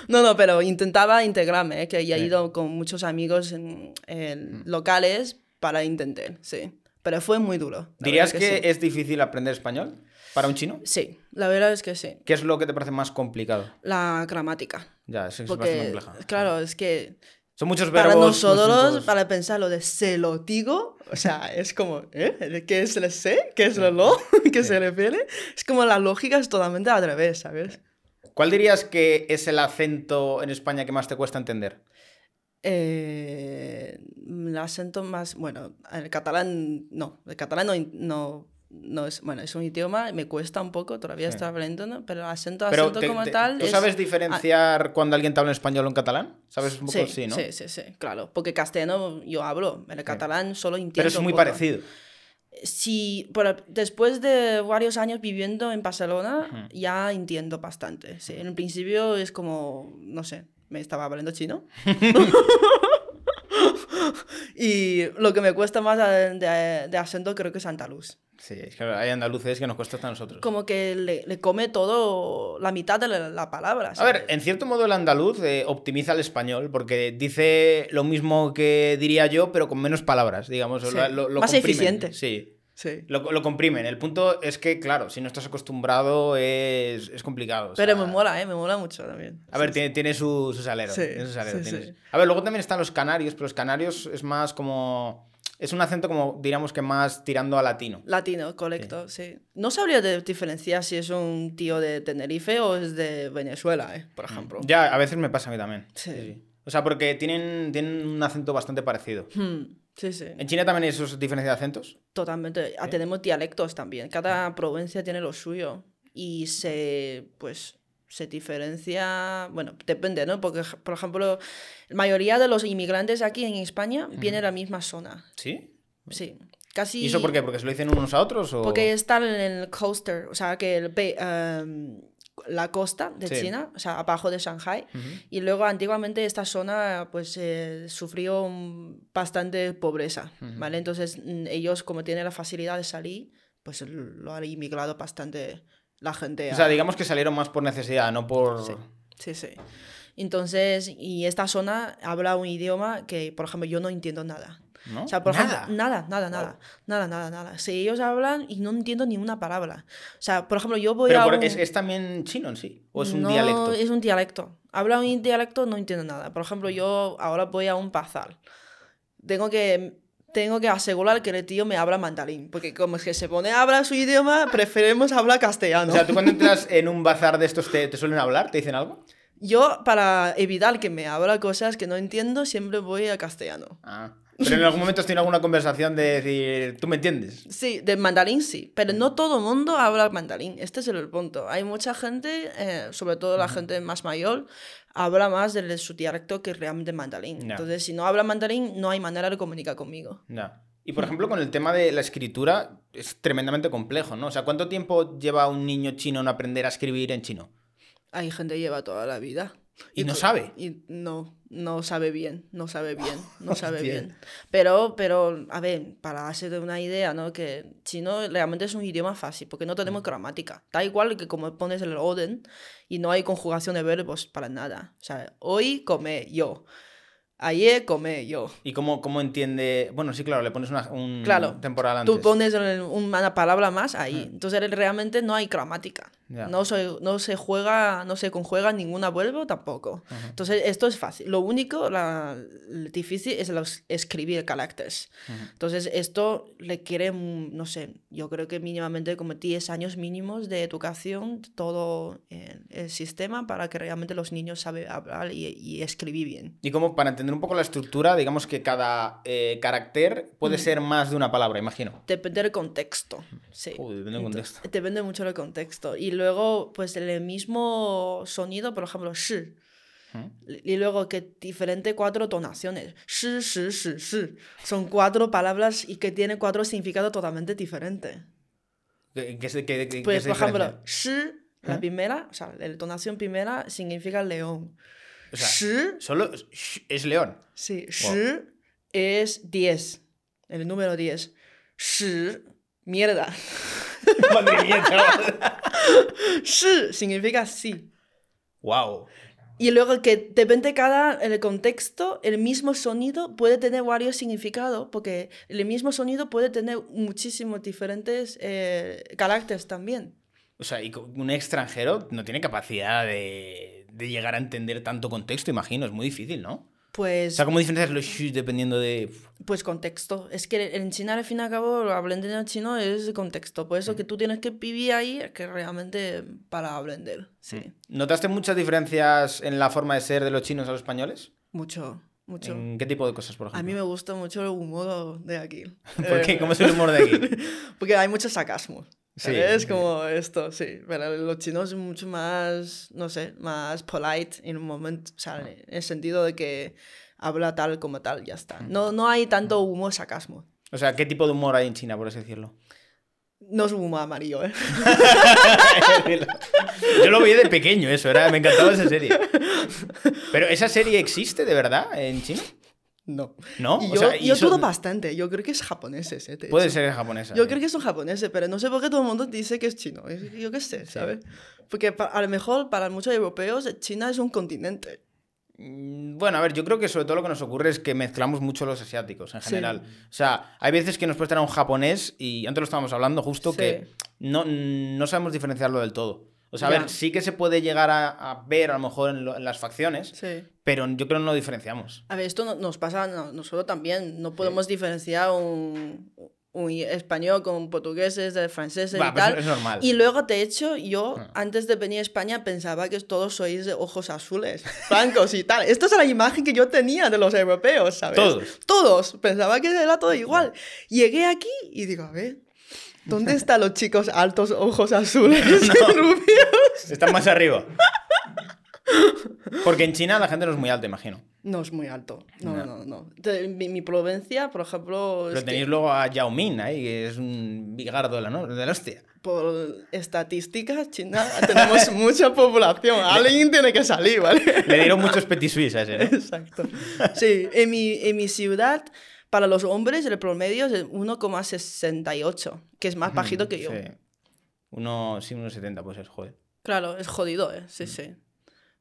No, no, pero intentaba integrarme, ¿eh? que ya he ido con muchos amigos en, en Mm. locales para intentar, sí. Pero fue muy duro. ¿Dirías que, sí. es difícil aprender español para un chino? Sí, la verdad es que sí. ¿Qué es lo que te parece más complicado? La gramática. Ya, es, es Porque, compleja. claro, es que Son muchos verbos. para nosotros, para pensar lo de se lo digo, o sea, es como, ¿eh? ¿Qué es el se? ¿Qué es el lo? ¿Qué se refiere? Es como la lógica es totalmente al revés, ¿sabes? ¿Cuál dirías que es el acento en España que más te cuesta entender? Eh, el acento más, bueno, el catalán, no, el catalán no, no, no es, bueno, es un idioma, me cuesta un poco, todavía Sí. estoy aprendiendo, pero el acento, Pero acento te- como te- tal ¿Tú es- sabes diferenciar cuando alguien te habla en español o en catalán? ¿Sabes un poco? Sí, Sí, ¿no? sí, sí, sí, claro, porque castellano yo hablo, el catalán solo entiendo Pero es muy parecido. Sí, pero después de varios años viviendo en Barcelona, ya entiendo bastante. Sí, en el principio es como, no sé, me estaba hablando chino. y lo que me cuesta más de, de- de acento creo que es andaluz. Sí, es que hay andaluces que nos cuesta hasta a nosotros. Como que le, le come todo, la mitad de la, la palabra. A ver, en cierto modo el andaluz eh, optimiza el español porque dice lo mismo que diría yo, pero con menos palabras, digamos. Sí. Lo, lo- lo Más eficiente. Sí. Sí. Lo, lo comprimen. El punto es que, claro, si no estás acostumbrado es, es complicado. o Pero sea, me mola, ¿eh? Me mola mucho también. A ver, Sí, tiene, tiene su, su salero. Sí, tiene su salero, sí, tienes. sí. A ver, luego también están los canarios, pero los canarios es más como... Es un acento como, diríamos que más tirando a latino. Latino, correcto, sí. No sabría de- diferenciar si es un tío de Tenerife o es de Venezuela, ¿eh? por ejemplo. Ya, a veces me pasa a mí también. Sí. O sea, porque tienen, tienen un acento bastante parecido. Hmm, sí, sí. ¿En China también hay esos diferencias de acentos? Totalmente. Ah, tenemos dialectos también. Cada provincia tiene lo suyo. Y se, pues, se diferencia. Bueno, depende, ¿no? Porque, por ejemplo, la mayoría de los inmigrantes aquí en España vienen de la misma zona. ¿Sí? Sí. Casi. ¿Y eso por qué? ¿Porque se lo dicen unos a otros? O... Porque están en el coaster, o sea, que el, em, la costa de Sí. China, o sea, abajo de Shanghai. Y luego antiguamente esta zona pues eh, sufrió bastante pobreza, ¿vale? Entonces mm, ellos como tienen la facilidad de salir, pues lo han inmigrado bastante la gente. O sea, a- digamos que salieron más por necesidad, no por... Sí, sí, sí. Entonces, y esta zona habla un idioma que, por ejemplo, yo no entiendo nada. ¿No? O sea, por Nada. ejemplo, nada, nada, nada, nada, nada, nada. Si ellos hablan y no entiendo ni una palabra. O sea, por ejemplo, yo voy Pero a por- un... ¿es, es también chino en sí? ¿O es un No, dialecto? es un dialecto. Habla un dialecto, no entiendo nada. Por ejemplo, yo ahora voy a un bazar. Tengo que tengo que asegurar que el tío me habla mandarín. Porque como es que se pone a hablar su idioma, preferimos hablar castellano. O sea, tú cuando entras en un bazar de estos, ¿te, te suelen hablar? ¿Te dicen algo? Yo, para evitar que me habla cosas que no entiendo, siempre voy a castellano. Ah. Pero en algún momento has tenido alguna conversación de decir, ¿tú me entiendes? Sí, de mandarín sí, pero no todo el mundo habla mandarín. Este es el punto. Hay mucha gente, eh, sobre todo la gente más mayor, habla más de su dialecto que realmente mandarín. Entonces, si no habla mandarín, no hay manera de comunicar conmigo. Ya. Y por ejemplo, con el tema de la escritura, es tremendamente complejo, ¿no? O sea, ¿cuánto tiempo lleva un niño chino en aprender a escribir en chino? Hay gente que lleva toda la vida. ¿Y no tú- sabe? Y no, no sabe bien, no sabe bien, no sabe Hostia. bien. Pero, pero, a ver, para hacer una idea, ¿no? Que chino realmente es un idioma fácil, porque no tenemos Mm. gramática. Da igual que como pones el orden y no hay conjugación de verbos para nada. O sea, hoy come yo, ayer come yo. ¿Y cómo, cómo entiende? Bueno, sí, claro, le pones una, un Claro, temporal antes. Tú pones una palabra más ahí. Entonces realmente no hay gramática. Ya. No, se, no se juega, no se conjuega ninguna verbo tampoco. Entonces esto es fácil. Lo único, la, lo difícil es los, escribir caracteres. Entonces esto requiere, mm, no sé, yo creo que mínimamente como 10 años mínimos de educación, todo el, el sistema para que realmente los niños saben hablar y, y escribir bien. Y como para entender un poco la estructura, digamos que cada eh, carácter puede ser más de una palabra, imagino. Depende del contexto. Sí. Depende del contexto. Depende mucho del contexto. Y luego, pues el mismo sonido, por ejemplo, shi. Y luego que diferente cuatro tonaciones. Shi, shi, shi, shi. Son cuatro palabras y que tienen cuatro significados totalmente diferentes. ¿Qué, qué qué- Pues, por ejemplo, shi, la primera, o sea, la entonación primera significa león. O sea, shi, Solo sh- es león. sí, Wow. shi es 10, el número 10. Shi, mierda. Madre mía, chaval. Shi significa sí. Wow. Y luego que depende cada el contexto, el mismo sonido puede tener varios significados, porque el mismo sonido puede tener muchísimos diferentes eh, caracteres también. O sea, y un extranjero no tiene capacidad de, de llegar a entender tanto contexto, imagino. Es muy difícil, ¿no? O Pues, sea, ¿cómo diferencias los sh dependiendo de. pues contexto. Es que en China, al fin y al cabo, aprender chino es contexto. Por eso que tú tienes que vivir ahí, que realmente para aprender. Sí, ¿Notaste muchas diferencias en la forma de ser de los chinos a los españoles? mucho, mucho. ¿En qué tipo de cosas, por ejemplo? A mí me gusta mucho el humor de aquí. ¿Por qué? Eh, ¿Cómo es el humor de aquí? Porque hay mucho sarcasmo. Sí, sí. como esto, sí. Pero los chinos son mucho más, no sé, más polite en un momento, o sea, en el sentido de que habla tal como tal, ya está. No, no hay tanto humor sarcasmo. O sea, ¿qué tipo de humor hay en China, por así decirlo? No es humor amarillo, ¿eh? Yo lo vi de pequeño, eso, era, me encantaba esa serie. Pero ¿esa serie existe de verdad en China? No. ¿No? Y O yo, sea, y yo dudo bastante. Yo creo que es japoneses, ¿eh? de Puede ser japonesa. Yo creo que son japoneses, pero no sé por qué todo el mundo dice que es chino. Yo qué sé, ¿sabes? Porque pa- a lo mejor para muchos europeos China es un continente. Mm, Bueno, a ver, yo creo que sobre todo lo que nos ocurre es que mezclamos mucho los asiáticos en Sí. general. O sea, hay veces que nos puede estar un japonés y antes lo estábamos hablando justo Sí. que no, no sabemos diferenciarlo del todo. O sea, a ver, sí que se puede llegar a, a ver a lo mejor en, lo- en las facciones, Sí. pero yo creo que no lo diferenciamos. A ver, esto no- nos pasa a no- nosotros también. No podemos diferenciar un, un español con portugueses, de franceses Va, y tal. es normal. Y luego, de hecho, yo Ah. antes de venir a España pensaba que todos sois de ojos azules, blancos y tal. Esta es la imagen que yo tenía de los europeos, ¿sabes? Todos. Todos. Pensaba que era todo igual. Llegué aquí y digo, a ver, ¿dónde están los chicos altos, ojos azules y rubios? Están más arriba. Porque en China la gente no es muy alta, imagino. No es muy alto. No, No. no, no. Mi, mi provincia, por ejemplo, Pero es que tenéis luego a Yao Min ahí, que es un bigardo de la, ¿no? de la hostia. por estadísticas, China tenemos mucha población. Alguien tiene que salir, ¿vale? Le dieron muchos petit suisse a ese, ¿no? Exacto. Sí, en mi, en mi ciudad, para los hombres, el promedio es 1,68, que es más bajito que yo. Sí. Uno, sí, unos 70 puede ser, joder. Claro, es jodido, ¿eh? Sí, sí.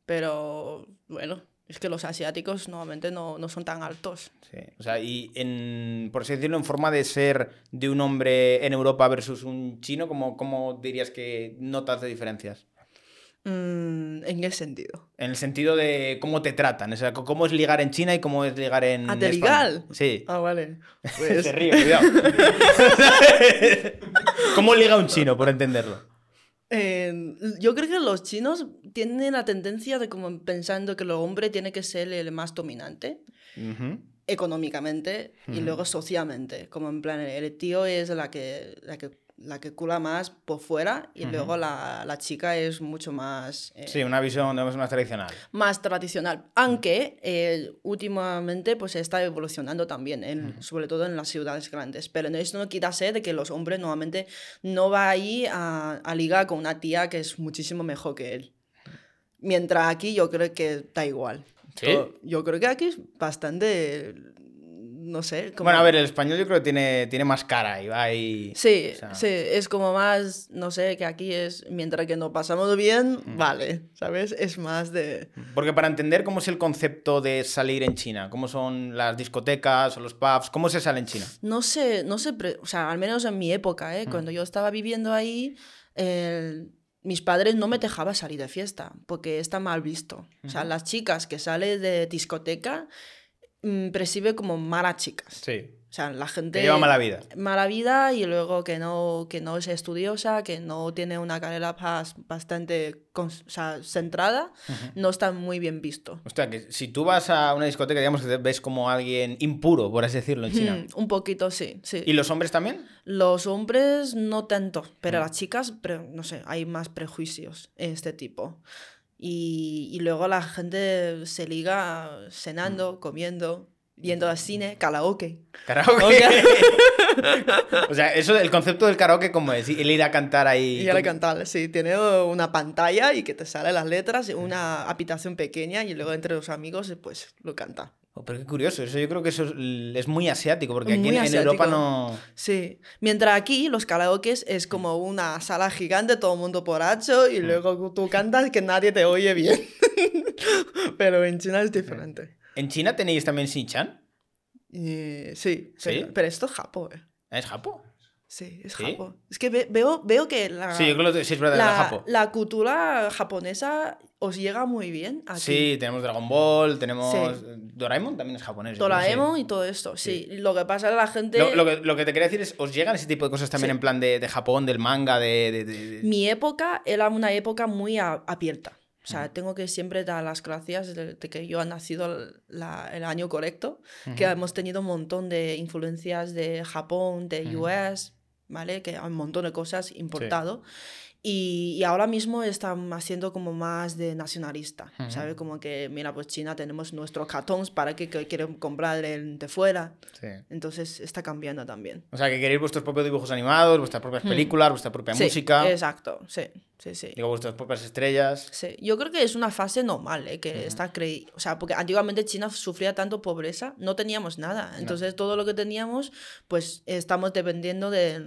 Pero, bueno, es que los asiáticos normalmente no, no son tan altos. Sí. O sea, y en, por así decirlo, en forma de ser de un hombre en Europa versus un chino, ¿cómo, cómo dirías que notas de diferencias? Mm, ¿En qué sentido? En el sentido de cómo te tratan. O sea, cómo es ligar en China y cómo es ligar en. ¿Ah, de España. ligar? Sí. Ah, vale. Pues, Se ríe, cuidado. ¿Cómo liga un chino, por entenderlo? Eh, yo creo que los chinos tienen la tendencia de como pensando que el hombre tiene que ser el más dominante económicamente y luego socialmente. Como en plan, el tío es la que, la que, la que cula más por fuera y luego la, la chica es mucho más... eh, Sí, una visión digamos, más tradicional. más tradicional, aunque eh, últimamente pues está evolucionando también, en- sobre todo en las ciudades grandes. Pero esto no quita ser de que los hombres normalmente no va ahí a, a ligar con una tía que es muchísimo mejor que él. Mientras aquí yo creo que da igual. ¿Sí? Yo creo que aquí es bastante, no sé. como- Bueno, a ver, el español yo creo que tiene, tiene más cara y va ahí. Sí, o sea- sí, es como más, no sé, que aquí es, mientras que nos pasamos bien, Mm. vale, ¿sabes? Es más de... Porque para entender cómo es el concepto de salir en China, cómo son las discotecas o los pubs, cómo se sale en China. No sé, no sé, o sea, al menos en mi época, ¿eh? Cuando yo estaba viviendo ahí, el- mis padres no me dejaban salir de fiesta, porque está mal visto. O sea, las chicas que salen de discoteca mm, percibe como malas chicas. Sí. O sea, la gente... Que lleva mala vida. Mala vida y luego que no, que no es estudiosa, que no tiene una carrera bastante cons- o sea, centrada, no está muy bien visto. Hostia, que si tú vas a una discoteca, digamos que te ves como alguien impuro, por así decirlo, en China. Mm, un poquito, sí, sí. ¿Y los hombres también? Los hombres no tanto, pero Mm. las chicas, pre- no sé, hay más prejuicios en este tipo. Y, y luego la gente se liga Mm. cenando, comiendo, yendo al cine, karaoke. Karaoke. o sea, eso, el concepto del karaoke, ¿cómo es? El ir a cantar ahí. Le con- cantar, sí, tiene una pantalla y que te salen las letras, una habitación pequeña y luego entre los amigos pues lo canta. Oh, pero qué curioso, eso yo creo que eso es, muy asiático, porque aquí en. Europa no. Sí, mientras aquí los karaokes es como una sala gigante, todo el mundo borracho y luego tú cantas que nadie te oye bien. Pero en China es diferente. ¿En China tenéis también Shin-Chan? Y- sí, ¿Sí? Pero, pero esto es Japón, eh. ¿Es Japón? Sí, es ¿Sí? Japón. Es que ve- veo, veo que la, Sí, yo creo que sí es verdad, la, la cultura japonesa os llega muy bien aquí. Sí, tenemos Dragon Ball, tenemos. Doraemon también es japonés. Doraemon y todo esto, sí. Lo que pasa es la gente... Lo, lo que, lo que te quería decir es, ¿os llegan ese tipo de cosas también en plan de, de Japón, del manga, de... de- de- Mi época era una época muy a- abierta. O sea, tengo que siempre dar las gracias de, de que yo he nacido la- el año correcto, que hemos tenido un montón de influencias de Japón, de US, ¿vale? Que hay un montón de cosas importado. Y, y ahora mismo están haciendo como más de nacionalista, ¿sabes? Como que, mira, pues China tenemos nuestros cartones para que, que quieren comprar el de fuera. Sí. Entonces está cambiando también. O sea, que queréis vuestros propios dibujos animados, vuestras propias películas, vuestra propia. Sí, música, Exacto, sí, sí, sí. digo, vuestras propias estrellas. Sí, yo creo que es una fase normal, ¿eh? que está creí, o sea, porque antiguamente China sufría tanto pobreza, no teníamos nada, entonces todo lo que teníamos, pues estamos dependiendo de,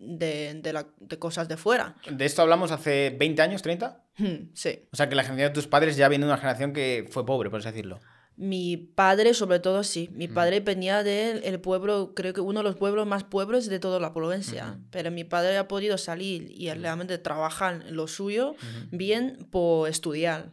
de, de, la- de cosas de fuera. De esto hablamos hace 20 años, 30. Hmm, Sí, O sea, que la generación de tus padres ya viene de una generación que fue pobre, por así decirlo. Mi padre sobre todo sí, mi padre venía del el pueblo, creo que uno de los pueblos más pobres de toda la provincia, pero mi padre ha podido salir y realmente trabajar lo suyo bien por estudiar.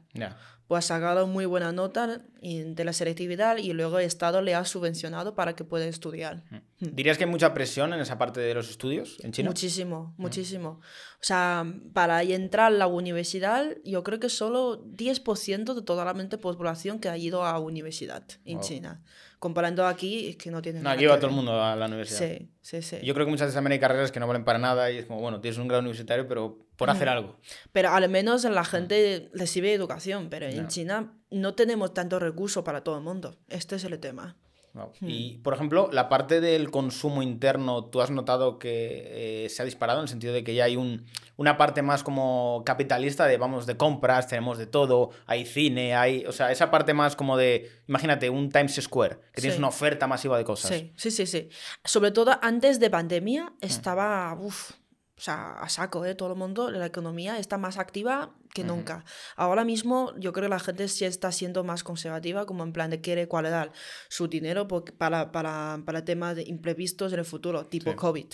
Pues ha sacado muy buena nota de la selectividad y luego el Estado le ha subvencionado para que pueda estudiar. ¿Dirías que hay mucha presión en esa parte de los estudios en China? Muchísimo, muchísimo. O sea, para entrar a la universidad, yo creo que solo 10% de toda la mente población que ha ido a universidad en Wow. China. Comparando aquí, es que no tiene No, nada aquí va todo el mundo a la universidad. Sí, sí, sí. Yo creo que muchas veces también hay carreras que no valen para nada y es como, bueno, tienes un grado universitario, pero por hacer algo. Pero al menos la gente recibe educación, pero en. China no tenemos tanto recurso para todo el mundo. Este es el tema. Hmm. Y, por ejemplo, la parte del consumo interno, ¿tú has notado que eh, se ha disparado en el sentido de que ya hay un, una parte más como capitalista de, vamos, de compras, tenemos de todo, hay cine, hay, o sea, esa parte más como de, imagínate, un Times Square, que tienes Sí. una oferta masiva de cosas. Sí, sí, sí, sí. Sobre todo antes de pandemia estaba, uf, o sea, a saco, ¿eh? Todo el mundo, la economía está más activa que nunca. Ahora mismo yo creo que la gente sí está siendo más conservativa, como en plan de quiere guardar su dinero por- para, para, para temas de imprevistos en el futuro, tipo Sí. COVID.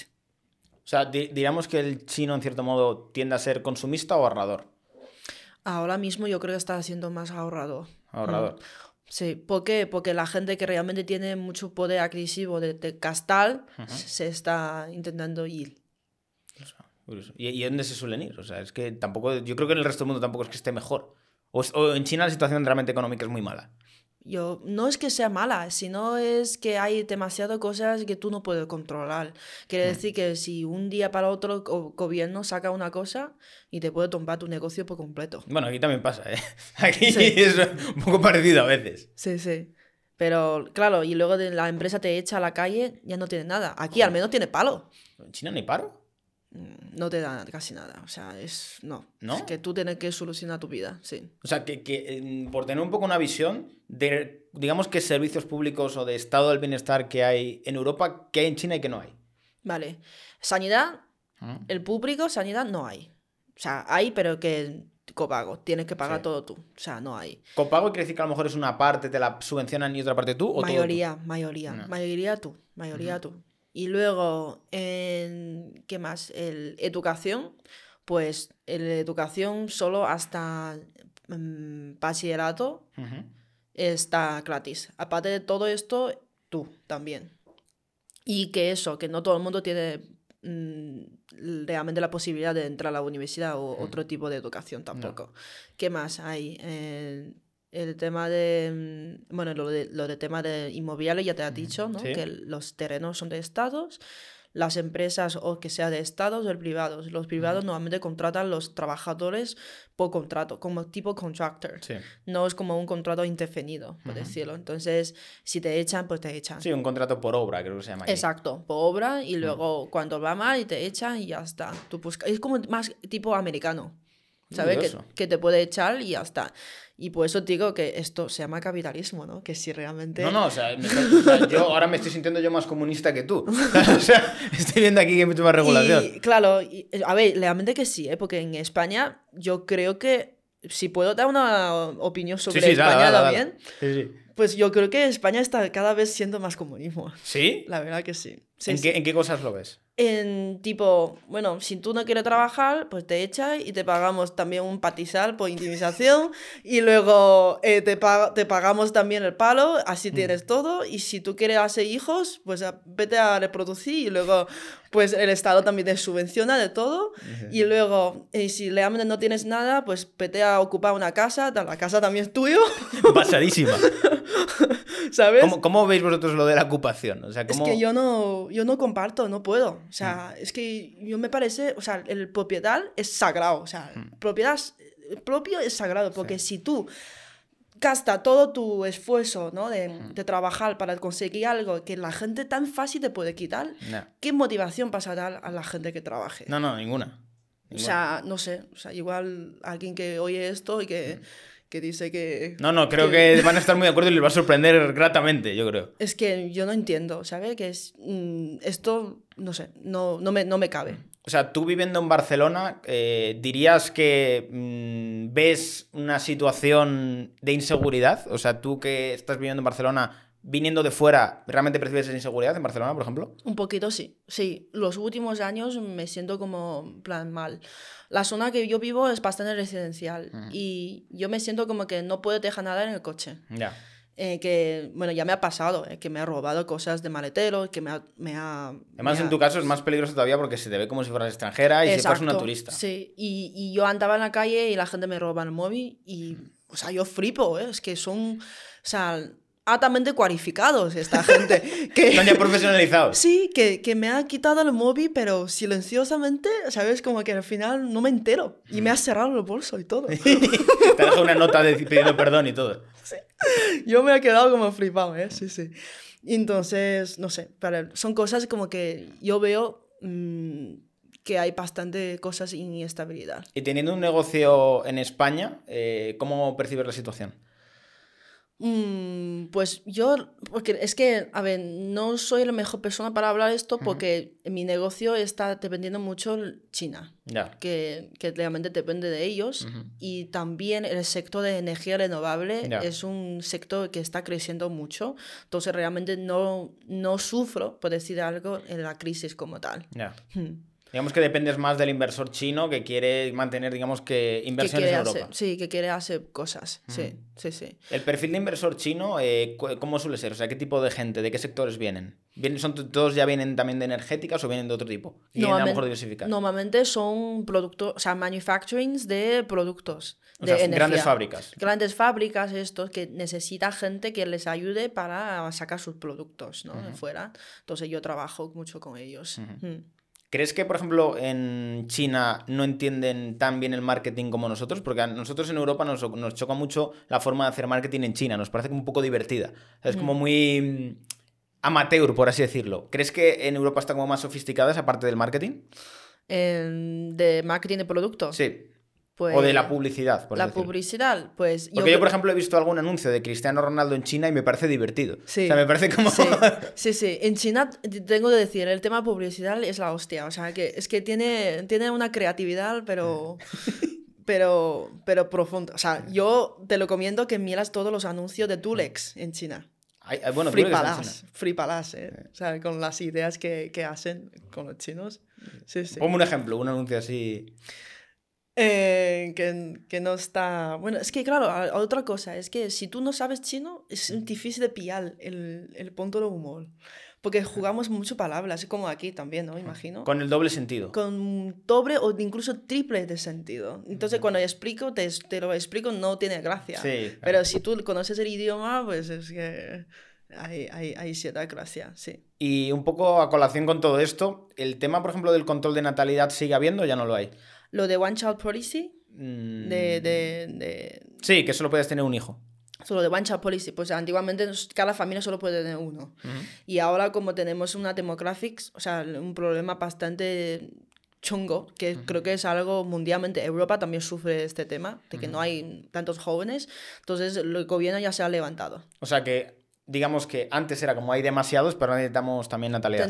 O sea, di- diríamos que el chino, en cierto modo, tiende a ser consumista o ahorrador. Ahora mismo yo creo que está siendo más ahorrador. Ahorrador. Mm. Sí, ¿por qué? Porque la gente que realmente tiene mucho poder adquisitivo de, de gastar se está intentando ir. Curioso. ¿Y, ¿Y dónde se suelen ir? O sea, es que tampoco. Yo creo que en el resto del mundo tampoco es que esté mejor. O, es- o en China la situación realmente económica es muy mala. Yo, no es que sea mala, sino es que hay demasiadas cosas que tú no puedes controlar. Quiere decir que si un día para otro gobierno saca una cosa y te puede tumbar tu negocio por completo. Bueno, aquí también pasa, ¿eh? Aquí Sí. es un poco parecido a veces. Sí, sí. Pero claro, y luego de la empresa te echa a la calle, ya no tiene nada. Aquí al menos tiene palo. ¿En China ni paro? Mm, No te da casi nada. O sea, es. No. ¿No? Es que tú tienes que solucionar tu vida, sí. O sea, que, que, em, por tener un poco una visión de, digamos que servicios públicos o de estado del bienestar que hay en Europa, que hay en China y que no hay. Vale. Sanidad, ¿Mm? el público, sanidad no hay. O sea, hay, pero que copago. Tienes que pagar Sí. todo tú. O sea, no hay. Copago quiere decir que a lo mejor es una parte, te la subvencionan y otra parte tú, o todo tú? mayoría, mayoría. No. Mayoría tú. Mayoría tú. Y luego, en, ¿qué más? El educación. Pues el educación solo hasta mm, bachillerato está gratis. Aparte de todo esto, tú también. Y que eso, que no todo el mundo tiene mm, realmente la posibilidad de entrar a la universidad o otro tipo de educación tampoco. ¿Qué más hay? Eh, el tema de, mm, bueno, lo de, lo de tema de inmobiliario ya te has dicho, ¿no? sí. Que los terrenos son de estados, las empresas o que sea de estados o de privados. Los privados normalmente contratan los trabajadores por contrato, como tipo contractor Sí. no es como un contrato indefinido, por decirlo. Entonces, si te echan, pues te echan. Sí, un contrato por obra, creo que se llama aquí. Exacto, por obra y luego cuando va mal y te echan y ya está. Tú busca- Es como más tipo americano, ¿sabes? Que, que te puede echar y ya está. Y por eso digo que esto se llama capitalismo, ¿no? Que si realmente... No, no, o sea, me está- o sea, yo ahora me estoy sintiendo yo más comunista que tú. o sea, estoy viendo aquí que hay mucha más regulación. Y claro, y- a ver, realmente que sí, ¿eh? porque en España yo creo que si puedo dar una opinión sobre sí, sí, dale, España dale, dale. también, sí. pues yo creo que España está cada vez siendo más comunismo. ¿Sí? La verdad que sí. ¿En. Qué, ¿En qué cosas lo ves? En tipo, bueno, si tú no quieres trabajar, pues te echas y te pagamos también un patizal por intimidación y luego eh, te, te pagamos también el palo, así Mm. tienes todo y si tú quieres hacer hijos, pues a- vete a reproducir y luego pues el Estado también te subvenciona de todo y luego eh, si realmente no tienes nada, pues vete a ocupar una casa, la casa también es tuyo, Basadísima. ¿sabes? ¿Cómo, cómo veis vosotros lo de la ocupación? O sea, Es ¿cómo... que yo no, yo no comparto, no puedo. O sea, es que yo me parece, o sea, el propiedad es sagrado. O sea, propiedad es- el propio es sagrado, porque si tú gastas todo tu esfuerzo ¿no? de, de trabajar para conseguir algo que la gente tan fácil te puede quitar, No. ¿qué motivación vas a dar a la gente que trabaje? no, no, ninguna. o sea, no sé, o sea, igual alguien que oye esto y que, que dice que... No, no, creo que van a estar muy de acuerdo y les va a sorprender gratamente, yo creo. Es que yo no entiendo, ¿sabes? Que es, mm, esto, no sé, no, no, me, no me cabe. O sea, tú viviendo en Barcelona, eh, ¿dirías que mm, ves una situación de inseguridad? O sea, tú que estás viviendo en Barcelona, viniendo de fuera, ¿realmente percibes esa inseguridad en Barcelona, por ejemplo? Un poquito sí, sí. Los últimos años me siento como plan mal. La zona que yo vivo es bastante residencial y yo me siento como que no puedo dejar nada en el coche. Ya. Eh, que, bueno, ya me ha pasado, eh, que me ha robado cosas de maletero, que me ha... Me ha Además, me en ha- tu caso es más peligroso todavía porque se te ve como si fueras extranjera y si fueras una Exacto, turista. Sí, y, y yo andaba en la calle y la gente me roba el móvil y, o sea, yo flipo, ¿eh? es que son, o sea, altamente cualificados esta gente. que, Están ya profesionalizados. Sí, que, que me ha quitado el móvil, pero silenciosamente, ¿sabes? Como que al final no me entero. Y me ha cerrado el bolso y todo. Te dejo una nota de, pidiendo perdón y todo. Yo me he quedado como flipado, ¿eh? Sí, sí. Entonces, no sé, pero son cosas como que yo veo mm, que hay bastante cosas inestabilidad. Y teniendo un negocio en España, eh, ¿cómo percibes la situación? Mm, pues yo, porque es que, a ver, no soy la mejor persona para hablar esto porque mi negocio está dependiendo mucho de China, que, que realmente depende de ellos. Y también el sector de energía renovable es un sector que está creciendo mucho. Entonces realmente no, no sufro, por decir algo, en la crisis como tal. Hmm. Digamos que dependes más del inversor chino que quiere mantener, digamos que, Que inversiones quiere en Europa. hacer, sí, que quiere hacer cosas. Sí, sí, sí. El perfil de inversor chino, eh, ¿cómo suele ser? O sea, ¿qué tipo de gente, de qué sectores vienen? ¿Vienen son ¿Todos ya vienen también de energéticas o vienen de otro tipo? Y a lo Normalmente- mejor diversificar. Normalmente son productos, o sea, manufacturings de productos. O de sea, energía. grandes fábricas. Grandes fábricas, estos que necesita gente que les ayude para sacar sus productos, ¿no? De fuera. Entonces yo trabajo mucho con ellos. Mm. ¿Crees que, por ejemplo, en China no entienden tan bien el marketing como nosotros? Porque a nosotros en Europa nos, nos choca mucho la forma de hacer marketing en China. Nos parece como un poco divertida. Es como muy mm, amateur, por así decirlo. ¿Crees que en Europa está como más sofisticada esa parte del marketing? En- de marketing de productos. Sí. Pues, o de la publicidad, por La publicidad, pues Porque yo, por ejemplo, he visto algún anuncio de Cristiano Ronaldo en China y me parece divertido. Sí. O sea, me parece como... Sí, sí, sí. En China, tengo que decir, el tema publicidad es la hostia. O sea, que es que tiene, tiene una creatividad, pero, pero, pero profunda. O sea, yo te lo recomiendo que miras todos los anuncios de Dulex en China. Ay, ay, bueno, Fripalas, fripalas, ¿eh? O sea, con las ideas que, que hacen con los chinos. Sí, sí. Ponme un ejemplo, un anuncio así. Eh, que, que no está... Bueno, es que claro, a- a otra cosa, es que si tú no sabes chino, es difícil de pillar el, el punto de humor. Porque jugamos mucho palabras, como aquí también, ¿no? Imagino. Con el doble sentido. Con doble o incluso triple de sentido. Entonces, cuando explico, te, te lo explico, no tiene gracia. Sí, claro. Pero si tú conoces el idioma, pues es que hay, hay, hay cierta gracia, sí. Y un poco a colación con todo esto, el tema, por ejemplo, del control de natalidad sigue habiendo o ya no lo hay. Lo de One Child Policy, Mm, de, de, de Sí, que solo puedes tener un hijo. Solo de One Child Policy, pues antiguamente cada familia solo puede tener uno. Y ahora como tenemos una demographics, o sea, un problema bastante chungo, que creo que es algo mundialmente, Europa también sufre este tema, de que no hay tantos jóvenes, entonces el gobierno ya se ha levantado. O sea que, digamos que antes era como hay demasiados, pero necesitamos también natalidad.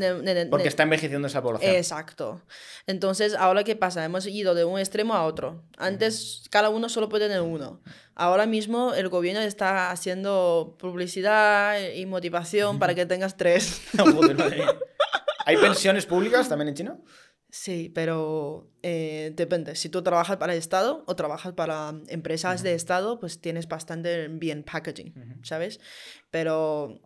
Porque está envejeciendo esa población. Exacto. Entonces, ahora qué pasa? Hemos ido de un extremo a otro. Antes cada uno solo puede tener uno. Ahora mismo el gobierno está haciendo publicidad y motivación para que tengas tres. Joder, madre mía. ¿Hay pensiones públicas también en China? Sí, pero eh, depende. Si tú trabajas para el Estado o trabajas para empresas de Estado, pues tienes bastante bien packaging, ¿sabes? Pero,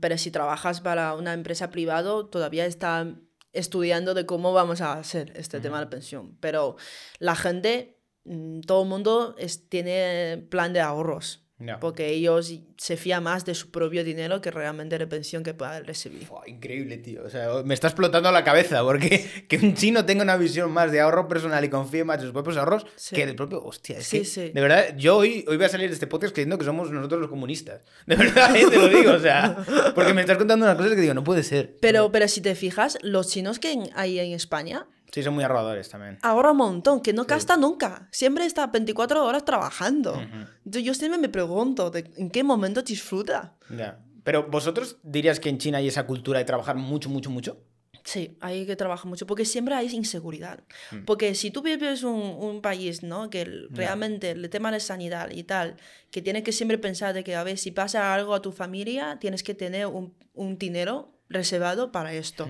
pero si trabajas para una empresa privada, todavía está estudiando de cómo vamos a hacer este tema de la pensión. Pero la gente, mm, todo el mundo es- tiene plan de ahorros. Porque ellos se fían más de su propio dinero que realmente de la pensión que puedan recibir. Fua, increíble, tío. O sea, me está explotando la cabeza porque que un chino tenga una visión más de ahorro personal y confíe más en sus propios ahorros Sí. que del propio. Hostia, es Sí, que, sí. De verdad, yo hoy, hoy voy a salir de este podcast creyendo que somos nosotros los comunistas. De verdad, ¿eh? te lo digo. O sea, porque me estás contando unas cosas que digo, no puede ser. Pero, pero si te fijas, los chinos que hay en España Sí, son muy ahorradores también. ahorran un montón, que no gasta nunca. Siempre está 24 horas trabajando. Entonces yo siempre me pregunto, ¿de- ¿en qué momento disfruta? Ya. Pero vosotros dirías que en China hay esa cultura de trabajar mucho, mucho, mucho. Sí, hay que trabajar mucho, porque siempre hay inseguridad. Porque si tú vives un, un país, ¿no? Que el- realmente el tema de sanidad y tal, que tienes que siempre pensar de que, a ver, si pasa algo a tu familia, tienes que tener un, un dinero reservado para esto.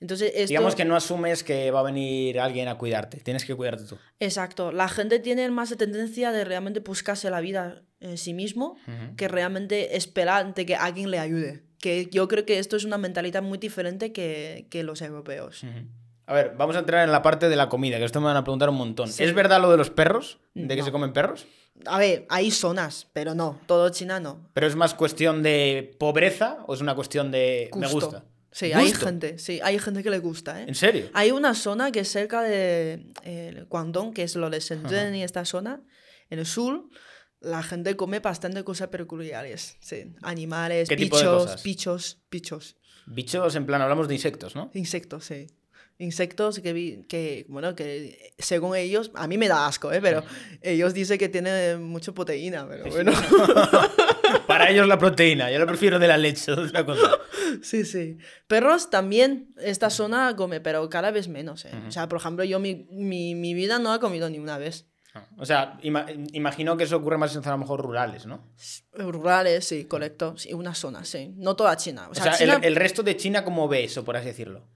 Entonces, esto... Digamos que no asumes que va a venir alguien a cuidarte. Tienes que cuidarte tú. Exacto. La gente tiene más tendencia de realmente buscarse la vida en sí mismo que realmente esperar de que alguien le ayude. Que yo creo que esto es una mentalidad muy diferente que, que los europeos. A ver, vamos a entrar en la parte de la comida, que esto me van a preguntar un montón. Sí. ¿Es verdad lo de los perros? ¿De que No. se comen perros? A ver, hay zonas, pero no, todo China no. ¿Pero es más cuestión de pobreza o es una cuestión de me gusta? Sí, hay ¿Gusto? gente, sí, hay gente que le gusta, ¿eh? ¿En serio? Hay una zona que es cerca de eh, Guangdong, que es lo de Shenzhen y esta zona, en el sur, la gente come bastante cosas peculiares, sí. Animales, ¿Qué tipo de bichos, cosas? bichos, bichos. Bichos, en plan, hablamos de insectos, ¿no? Insectos, sí. Insectos que, vi- que, bueno, que según ellos, a mí me da asco, ¿eh? Pero ellos dicen que tiene mucha proteína, pero bueno. Para ellos la proteína, yo lo prefiero de la leche, otra cosa. Sí, sí. Perros también, esta zona come, pero cada vez menos, ¿eh? O sea, por ejemplo, yo mi, mi, mi vida no he comido ni una vez. O sea, ima- imagino que eso ocurre más en zonas a lo mejor rurales, ¿no? Rurales, sí, correcto. Sí, una zona, sí. No toda China. O O sea, sea, China, el, el resto de China, ¿cómo ve eso, por así decirlo?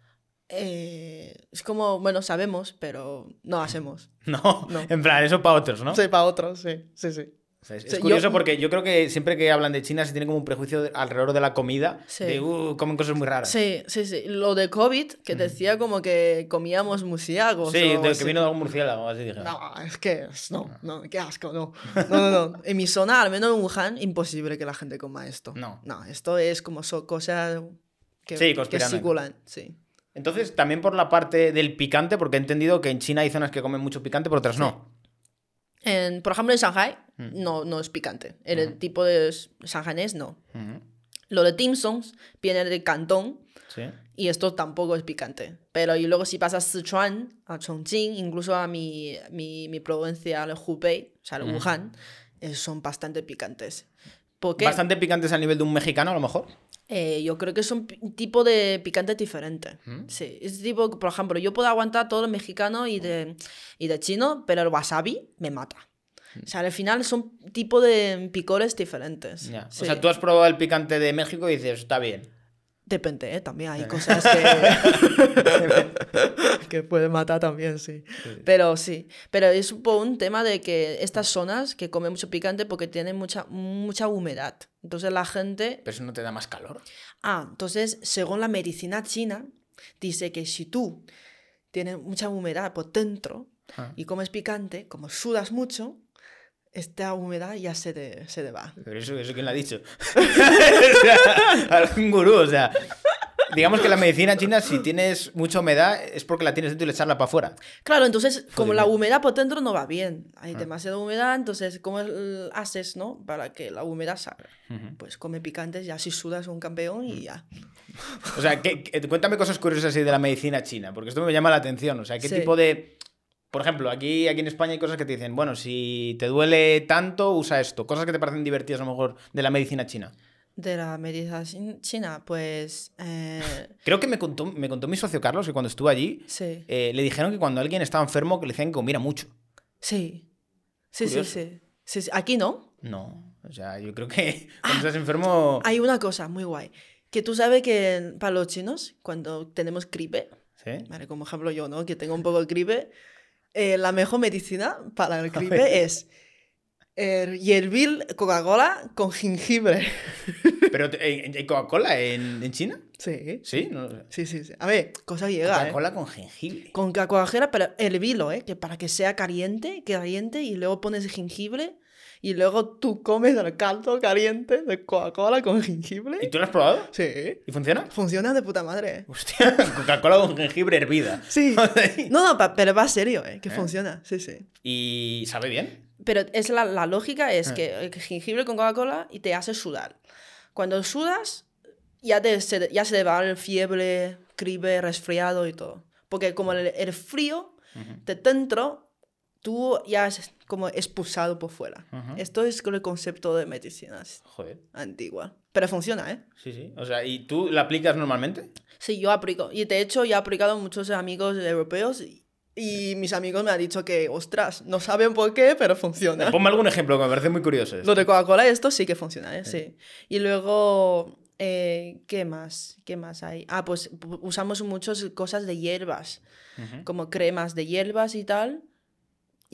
Eh, es como, bueno, sabemos, pero no hacemos. No, No. en plan, eso para otros, ¿no? Sí, para otros, sí, sí, sí. O sea, es, Sí, es yo- curioso porque yo creo que siempre que hablan de China se tiene como un prejuicio de- alrededor de la comida, Sí. de uh, comen cosas muy raras. Sí, sí, sí. Lo de COVID, que decía como que comíamos murciélagos. Sí, de que vino de algún murciélago, así dije. No, es que no, no, qué asco, no. No, no, no. En mi zona, al menos en Wuhan, imposible que la gente coma esto. No. No, esto es como so- cosas que, Sí, que circulan, sí. Entonces, también por la parte del picante, porque he entendido que en China hay zonas que comen mucho picante, pero otras no. En, por ejemplo, en Shanghai Mm. no, no es picante. En el tipo de s- shanghainés no. Ujú. Lo de dim sums viene de Cantón Sí. y esto tampoco es picante. Pero y luego si pasas a Sichuan, a Chongqing, incluso a mi, mi, mi provincia, el Hubei, o sea, el Wuhan, eh, son bastante picantes. Porque Bastante picantes al nivel de un mexicano, a lo mejor. eh, yo creo que es un tipo de picante diferente. Sí, es tipo, por ejemplo, yo puedo aguantar todo lo mexicano y de, y de chino, pero el wasabi me mata. O sea, al final son tipo de picores diferentes. Ya. Sí. O sea, tú has probado el picante de México y dices, está bien. Depende, ¿eh? También hay cosas que... que pueden matar también, sí. Pero sí. Pero es por un tema de que estas zonas que comen mucho picante porque tienen mucha, mucha humedad. Entonces la gente... Pero eso no te da más calor. Ah, entonces, según la medicina china, dice que si tú tienes mucha humedad por dentro Ah. y comes picante, como sudas mucho, esta humedad ya se te, se te va. Pero eso, eso quién lo ha dicho. o sea, algún gurú, o sea. Digamos que la medicina china, si tienes mucha humedad, es porque la tienes dentro y le echarla para afuera. Claro, entonces, como Joder. la humedad por dentro no va bien, hay Ah. demasiada humedad, entonces, ¿cómo haces, no? Para que la humedad salga. Pues come picantes y así sudas un campeón y ya. O sea, ¿qué- qué- cuéntame cosas curiosas así de la medicina china, porque esto me llama la atención. O sea, ¿qué Sí. tipo de. Por ejemplo, aquí, aquí en España hay cosas que te dicen, bueno, si te duele tanto, usa esto. Cosas que te parecen divertidas a lo mejor de la medicina china. De la medicina chin- china, pues... eh, Creo que me contó, me contó mi socio Carlos que cuando estuvo allí, sí, eh, le dijeron que cuando alguien estaba enfermo, que le decían que comiera mucho. sí. Sí, sí, sí, sí. sí. Aquí no. No, o sea, yo creo que cuando estás enfermo... Hay una cosa muy guay. Que tú sabes que para los chinos, cuando tenemos gripe, ¿Sí? ¿vale? como ejemplo yo, ¿no? Que tengo un poco de gripe, eh, la mejor medicina para el gripe es eh, hiervir Coca-Cola con jengibre. Pero te- ¿hay hay Coca-Cola en, en China? Sí. Sí, no, Sí, sí, sí. A ver, cosa llega, ¿eh? Coca-Cola con jengibre. Con Coca-Cola, pero hervirlo, ¿eh? Que para que sea caliente, caliente, y luego pones jengibre, y luego tú comes el caldo caliente de Coca-Cola con jengibre. ¿Y tú lo has probado? Sí. ¿Y funciona? Funciona de puta madre. Hostia, Coca-Cola con jengibre hervida. Sí. No, no, pero va serio, ¿eh? Que funciona, sí, sí. ¿Y sabe bien? Pero es la, la lógica es Ah. que el jengibre con Coca-Cola y te hace sudar. Cuando sudas, ya, te, se, ya se te va el fiebre, gripe, resfriado y todo. Porque como el, el frío de dentro, tú ya es como expulsado por fuera. Ujú. Esto es con el concepto de medicinas Joder. antigua. Pero funciona, ¿eh? Sí, sí. O sea, ¿y tú la aplicas normalmente? Sí, yo aplico. Y de hecho, ya he aplicado a muchos amigos europeos y, y mis amigos me han dicho que, ostras, no saben por qué, pero funciona. Ponme algún ejemplo que me parece muy curioso. esto. Lo de Coca-Cola, esto sí que funciona, ¿eh? Sí. Y luego, eh, ¿qué más? ¿Qué más hay? Ah, pues pu- usamos muchas cosas de hierbas, Ujú. como cremas de hierbas y tal.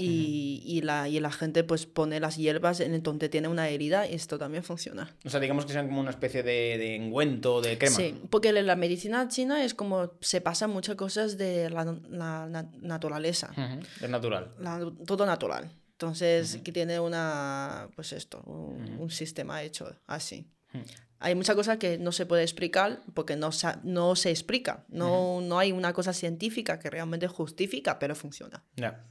Y, y la, y la gente pues pone las hierbas en donde tiene una herida y esto también funciona. O sea, digamos que sean como una especie de, de engüento, de crema. Sí, porque la la medicina china es como se pasan muchas cosas de la, la na- naturaleza. Ujú. Es natural. la- todo natural. Entonces, que tiene una, pues esto, un, un sistema hecho así. Hay muchas cosas que no se puede explicar porque no, no se explica. No, no hay una cosa científica que realmente justifica, pero funciona.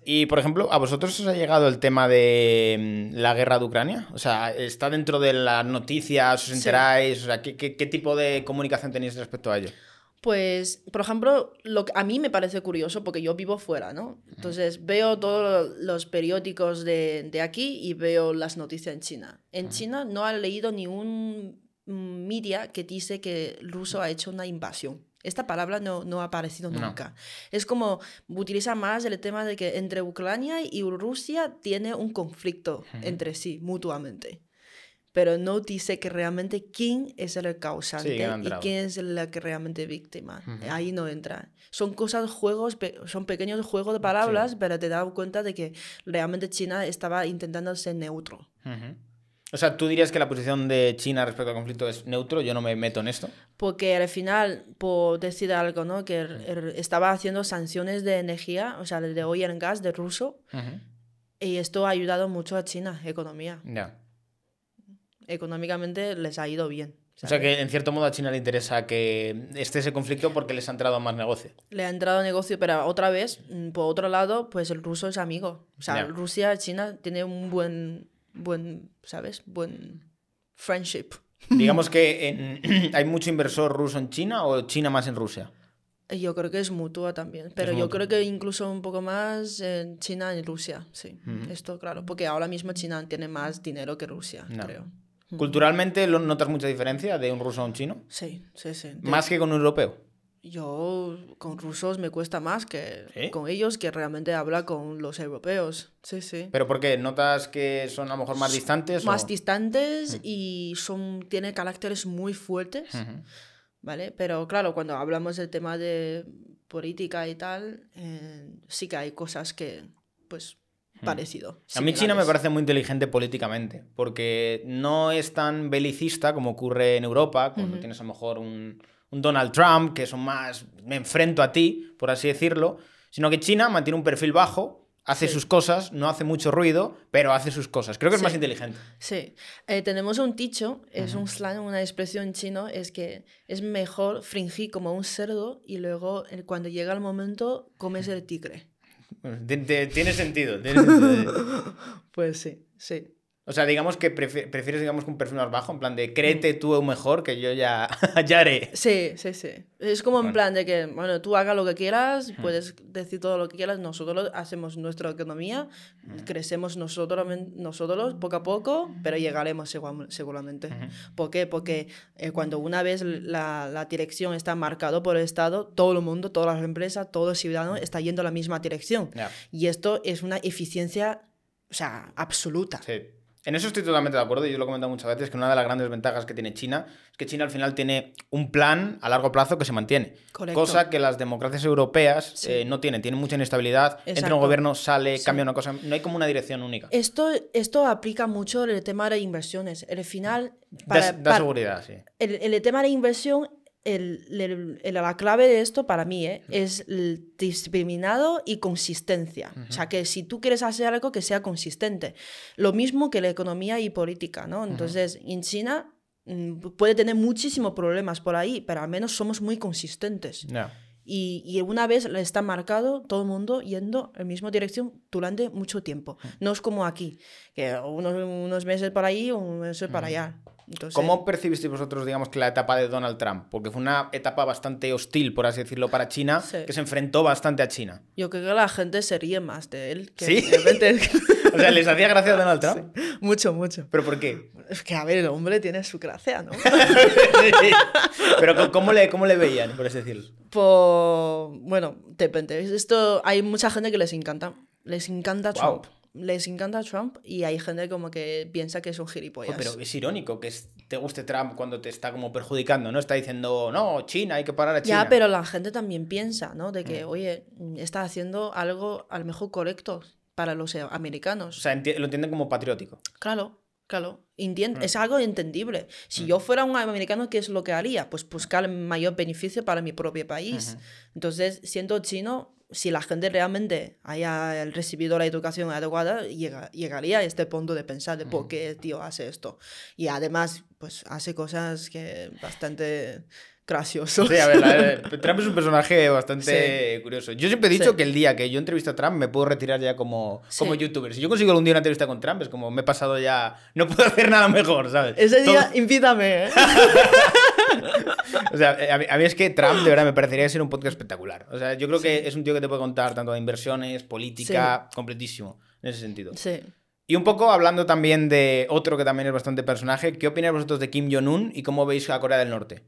Y, por ejemplo, ¿a vosotros os ha llegado el tema de mm, la guerra de Ucrania? O sea, ¿está dentro de las noticias? ¿Os Sí. enteráis? O sea, ¿qué, qué, qué tipo de comunicación tenéis respecto a ello? Pues, por ejemplo, lo que a mí me parece curioso porque yo vivo fuera, ¿no? Entonces veo todos los periódicos de, de aquí y veo las noticias en China. En China no he leído ni un media que dice que ruso ha hecho una invasión. Esta palabra no, no ha aparecido No. nunca. Es como utiliza más el tema de que entre Ucrania y Rusia tiene un conflicto entre sí mutuamente. pero no dice que realmente quién es el causante Sí, no y quién es la que realmente víctima. Ahí no entra. Son cosas, juegos, son pequeños juegos de palabras, pero te das cuenta de que realmente China estaba intentando ser neutro. O sea, tú dirías que la posición de China respecto al conflicto es neutro, yo no me meto en esto. Porque al final, por decir algo, ¿no? Que el- el- estaba haciendo sanciones de energía, o sea, de oil and gas de ruso, Ujú. y esto ha ayudado mucho a China, economía. Ya. Económicamente les ha ido bien. O sea ¿sabes? que en cierto modo a China le interesa que esté ese conflicto porque les ha entrado más negocio. Le ha entrado negocio, pero otra vez, mm, por otro lado, pues el ruso es amigo. O sea, Ya. Rusia, China tiene un buen, buen, ¿sabes? Buen friendship. Digamos que en- hay mucho inversor ruso en China o China más en Rusia. Yo creo que es mutua también, pero yo creo que incluso un poco más en China y Rusia, sí. Esto claro, porque ahora mismo China tiene más dinero que Rusia, No. creo. Culturalmente, ¿lo- ¿notas mucha diferencia de un ruso a un chino? Sí, sí, sí. De- Más que con un europeo. Yo con rusos me cuesta más que ¿Sí? con ellos que realmente habla con los europeos. Sí, sí. ¿Pero por qué? ¿Notas que son a lo mejor más distantes? más o... distantes y son tienen caracteres muy fuertes. ¿vale? Pero claro, cuando hablamos del tema de política y tal, eh, sí que hay cosas que, pues, parecido. A mí China me parece muy inteligente políticamente, porque no es tan belicista como ocurre en Europa, cuando tienes a lo mejor un, un Donald Trump, que son más, me enfrento a ti, por así decirlo, sino que China mantiene un perfil bajo, hace Sí. sus cosas, no hace mucho ruido, pero hace sus cosas. Creo que es Sí. más inteligente. Sí, Eh, tenemos un dicho, es un slang, una expresión chino, es que es mejor fingir como un cerdo y luego eh, cuando llega el momento comes el tigre. Tiene sentido. tiene sentido. Pues sí, sí. O sea, digamos que prefi- prefieres digamos, que un perfil más bajo, en plan de créete tú mejor que yo ya, ya haré. Sí, sí, sí. Es como en Bueno. plan de que, bueno, tú hagas lo que quieras, puedes decir todo lo que quieras, nosotros hacemos nuestra economía, crecemos nosotros, nosotros poco a poco, pero llegaremos seguramente. ¿Por qué? Porque eh, cuando una vez la, la dirección está marcada por el Estado, todo el mundo, todas las empresas, todo el ciudadano está yendo a la misma dirección. Ya. Y esto es una eficiencia, o sea, absoluta. Sí. En eso estoy totalmente de acuerdo y yo lo he comentado muchas veces que una de las grandes ventajas que tiene China es que China al final tiene un plan a largo plazo que se mantiene. Correcto. Cosa que las democracias europeas Sí. eh, no tienen. Tienen mucha inestabilidad. Entra Exacto. un gobierno, sale, Sí. cambia una cosa. No hay como una dirección única. Esto, esto aplica mucho el tema de inversiones. El final, Da, para, da para- seguridad, sí. el, el tema de inversión, el, el- el- la clave de esto para mí eh, es el discriminado y consistencia. O sea, que si tú quieres hacer algo que sea consistente. Lo mismo que la economía y política, ¿no? Entonces, en China mm, puede tener muchísimos problemas por ahí, pero al menos somos muy consistentes. Y, y una vez está marcado, todo el mundo yendo en la misma dirección durante mucho tiempo. No es como aquí, que unos, unos meses para ahí, unos meses para allá. Entonces, ¿Cómo percibisteis vosotros, digamos, que la etapa de Donald Trump? Porque fue una etapa bastante hostil, por así decirlo, para China, Sí. que se enfrentó bastante a China. Yo creo que la gente se ríe más de él. Que ¿Sí? realmente- O sea, ¿les hacía gracia a Donald Trump? mucho, mucho. ¿Pero por qué? Es que, a ver, el hombre tiene su gracia, ¿no? Pero ¿cómo le, ¿cómo le veían, por así decirlo? Por... Bueno, depende. Esto, hay mucha gente que les encanta. Les encanta. Trump. Les encanta Trump y hay gente como que piensa que es un gilipollas. Jo, pero es irónico que es- te guste Trump cuando te está como perjudicando, ¿no? Está diciendo, no, China, hay que parar a China. Ya, pero la gente también piensa, ¿no? De Mm. que, oye, está haciendo algo a lo mejor correcto para los eh, O americanos. sea, enti- lo entienden como patriótico. Claro, claro. Mm. Es algo entendible. Si yo fuera un americano, ¿qué es lo que haría? Pues buscar el mayor beneficio para mi propio país. Entonces, siendo chino, si la gente realmente haya recibido la educación adecuada, llega- llegaría a este punto de pensar de por qué el tío hace esto. Y además, pues hace cosas que bastante graciosas. Sí, a ver, la- Trump es un personaje bastante curioso. Yo siempre he dicho Sí. que el día que yo entrevisto a Trump me puedo retirar ya como, Sí. como youtuber. Si yo consigo algún día una entrevista con Trump, es como me he pasado ya. No puedo hacer nada mejor, ¿sabes? Ese Todo- día, invítame, ¿eh? O sea, eh, a mí, a mí es que Trump de verdad me parecería ser un podcast espectacular. O sea, yo creo que es un tío que te puede contar tanto de inversiones, política, completísimo, en ese sentido. Sí. Y un poco hablando también de otro que también es bastante personaje, ¿qué opináis vosotros de Kim Jong-un y cómo veis a Corea del Norte?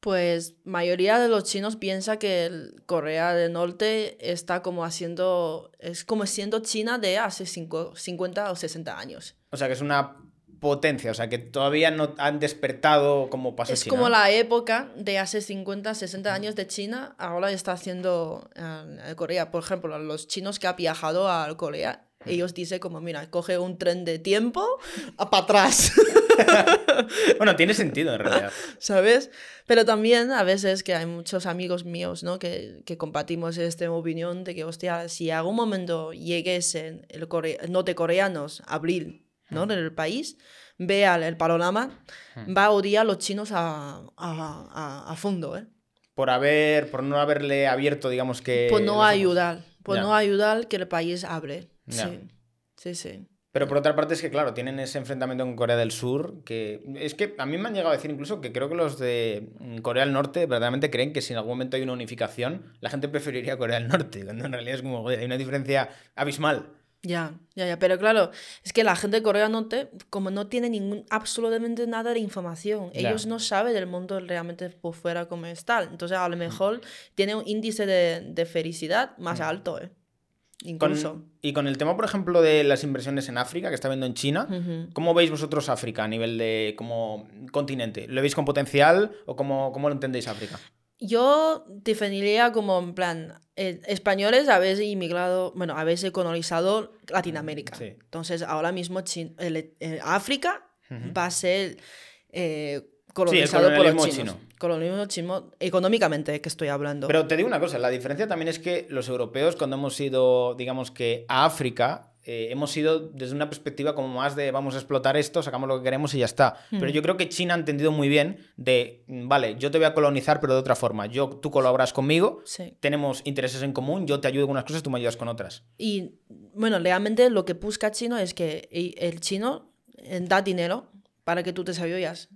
Pues mayoría de los chinos piensa que el Corea del Norte está como haciendo, es como siendo China de hace cinco- 50 o 60 años. O sea, que es una potencia, o sea, que todavía no han despertado como pasó Es China, como la época de hace 50, 60 años de China, ahora está haciendo eh, Corea. Por ejemplo, los chinos que han viajado a Corea, ellos dicen como, mira, coge un tren de tiempo para atrás, Bueno, tiene sentido en realidad. ¿sabes? Pero también a veces que hay muchos amigos míos, ¿no? Que, que compartimos esta opinión de que, hostia, si algún momento lleguesen el core- nortecoreanos a abrir, ¿no? Del país, vea el panorama, va a odiar a los chinos a, a, a- fondo, ¿eh? Por haber, por no haberle abierto, digamos que. Por no ayudar, por no ayudar que el país abre. Sí, sí, sí. Pero por otra parte es que, claro, tienen ese enfrentamiento con Corea del Sur, que es que a mí me han llegado a decir incluso que creo que los de mm, Corea del Norte verdaderamente creen que si en algún momento hay una unificación, la gente preferiría Corea del Norte, cuando en realidad es como, joder, hay una diferencia abismal. Ya, ya, ya. Pero claro, es que la gente de Corea del Norte, como no tiene ningún, absolutamente nada de información, ellos no saben del mundo realmente por fuera cómo está. Entonces, Mm. a lo mejor tiene un índice de, de felicidad más alto, ¿eh? Con- Incluso. y con el tema, por ejemplo, de las inversiones en África, que está viendo en China. ¿cómo veis vosotros África a nivel de como continente? ¿Lo veis con potencial o cómo, cómo lo entendéis África? Yo definiría como en plan, eh, españoles habéis inmigrado, bueno, habéis colonizado Latinoamérica. Sí. Entonces, ahora mismo Chin- el- el África va a ser eh, Sí, colonizado por los chinos. chino. Colonialismo chino, económicamente que estoy hablando. Pero te digo una cosa, la diferencia también es que los europeos cuando hemos ido, digamos que a África, eh, hemos ido desde una perspectiva como más de vamos a explotar esto, sacamos lo que queremos y ya está. Pero yo creo que China ha entendido muy bien de, mm, vale, yo te voy a colonizar pero de otra forma. Yo, tú colaboras conmigo, Sí. tenemos intereses en común, yo te ayudo con unas cosas, tú me ayudas con otras. Y bueno, realmente lo que busca chino es que el chino eh, da dinero para que tú te desarrollas.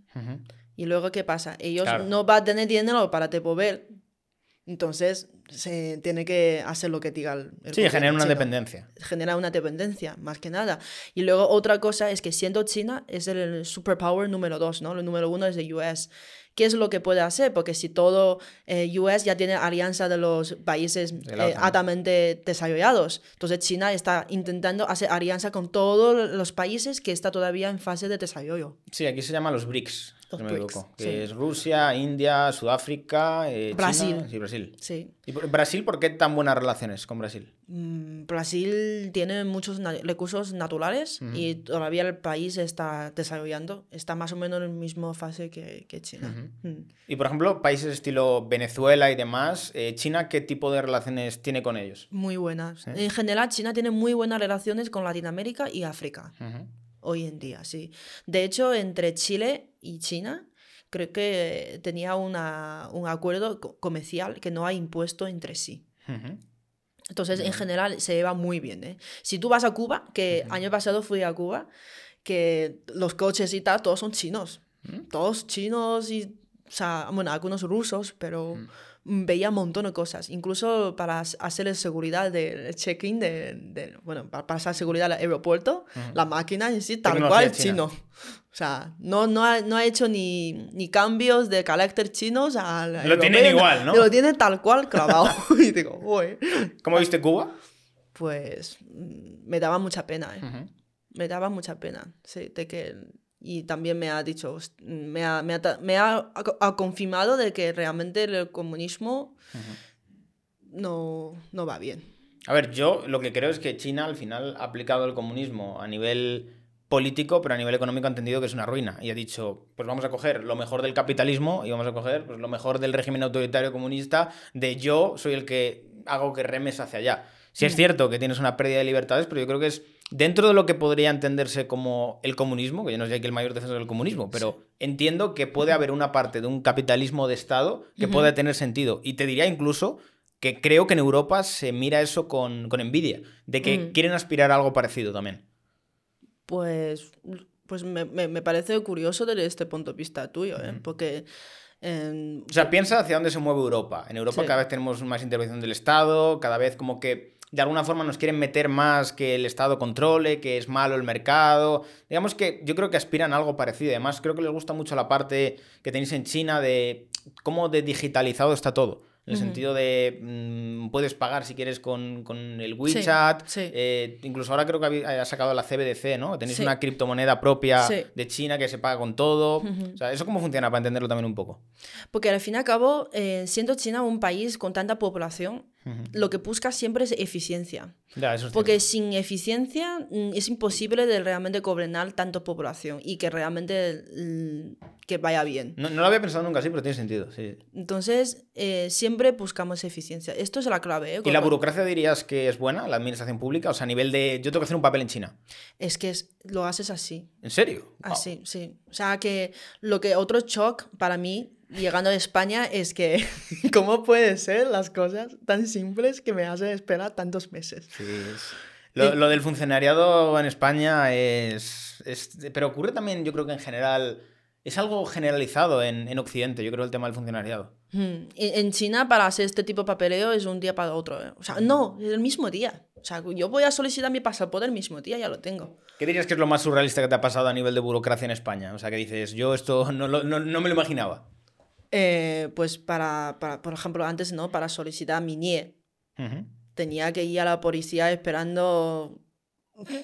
Y luego, ¿qué pasa? Ellos Claro. no van a tener dinero para te poder. Entonces, se tiene que hacer lo que diga el, el Sí, genera una chino. dependencia. Genera una dependencia, más que nada. Y luego otra cosa es que siendo China es el superpower número dos, ¿no? El número uno es de US. ¿Qué es lo que puede hacer? Porque si todo eh, US ya tiene alianza de los países eh, altamente desarrollados, entonces China está intentando hacer alianza con todos los países que está todavía en fase de desarrollo. Sí, aquí se llama los BRICS, Los me BRICS, que sí. es Rusia, India, Sudáfrica, eh, Brasil. China y Brasil. Sí. ¿Y Brasil por qué tan buenas relaciones con Brasil? Mm, Brasil tiene muchos na- recursos naturales y todavía el país está desarrollando. Está más o menos en la misma fase que, que China. Mm. Y por ejemplo, países estilo Venezuela y demás, eh, ¿China qué tipo de relaciones tiene con ellos? Muy buenas. En general, China tiene muy buenas relaciones con Latinoamérica y África. Ujú. Hoy en día, sí. De hecho, entre Chile y China, creo que tenía una, un acuerdo co- comercial que no ha impuesto entre sí. Entonces, en general, se lleva muy bien. ¿eh? Si tú vas a Cuba, que año pasado fui a Cuba, que los coches y tal, todos son chinos. Todos chinos y, o sea, bueno, algunos rusos, pero mm, veía un montón de cosas. Incluso para hacer seguridad del check-in, de, de- bueno, para pasar seguridad al aeropuerto, la máquina en sí, tal Tecnología cual, china. chino. O sea, no, no, ha, no ha hecho ni, ni cambios de carácter chinos al Lo tienen igual, ¿no? Lo tienen tal cual clavado. y digo, uy. ¿Cómo viste Cuba? Pues mm, me daba mucha pena, ¿eh? Me daba mucha pena, sí, de que... Y también me ha dicho, "Host- me ha, me ha ta- me ha- ha confirmado de que realmente el comunismo no, no va bien. A ver, yo lo que creo es que China al final ha aplicado el comunismo a nivel político, pero a nivel económico ha entendido que es una ruina. Y ha dicho, pues vamos a coger lo mejor del capitalismo y vamos a coger pues, lo mejor del régimen autoritario comunista de yo soy el que hago que remes hacia allá. Sí es cierto que tienes una pérdida de libertades, pero yo creo que es dentro de lo que podría entenderse como el comunismo, que yo no soy aquí el mayor defensor del comunismo, pero entiendo que puede haber una parte de un capitalismo de Estado que puede tener sentido. Y te diría incluso que creo que en Europa se mira eso con, con envidia, de que Mm. quieren aspirar a algo parecido también. Pues, pues me, me, me parece curioso desde este punto de vista tuyo, ¿eh? Porque... em, O sea, piensa hacia dónde se mueve Europa. En Europa Sí. cada vez tenemos más intervención del Estado, cada vez como que de alguna forma nos quieren meter más que el Estado controle, que es malo el mercado. Digamos que yo creo que aspiran a algo parecido. Además, creo que les gusta mucho la parte que tenéis en China de cómo de digitalizado está todo. En el sentido de mm, puedes pagar si quieres con, con el WeChat. sí. eh, incluso ahora creo que ha sacado la CBDC, ¿no? Tenéis Sí. una criptomoneda propia de China que se paga con todo. O sea, ¿eso cómo funciona para entenderlo también un poco? Porque al fin y al cabo, eh, siendo China un país con tanta población, lo que busca siempre es eficiencia. Ya, eso es Porque cierto. sin eficiencia mm, es imposible de realmente gobernar tanta población y que realmente mm, que vaya bien. No, no lo había pensado nunca así, pero tiene sentido. Sí. Entonces, eh, siempre buscamos eficiencia. Esto es la clave. ¿eh? ¿Y la burocracia dirías que es buena, la administración pública? O sea, a nivel de. Yo tengo que hacer un papel en China. Es que es- lo haces así. ¿En serio? Wow. Así, sí. O sea, que lo que otro shock para mí, llegando a España, es que cómo puede ser las cosas tan simples que me hacen esperar tantos meses. Sí, es- Lo, lo del funcionariado en España es, es- Pero ocurre también, yo creo que en general. Es algo generalizado en, en Occidente, yo creo, el tema del funcionariado. Hmm. En China, para hacer este tipo de papeleo es un día para otro. ¿eh? O sea, no, es el mismo día. O sea, yo voy a solicitar mi pasaporte el mismo día, ya lo tengo. ¿Qué dirías que es lo más surrealista que te ha pasado a nivel de burocracia en España? O sea, que dices, yo esto no, no, no me lo imaginaba. Eh, pues para, para, por ejemplo, antes, ¿no? Para solicitar mi NIE, tenía que ir a la policía esperando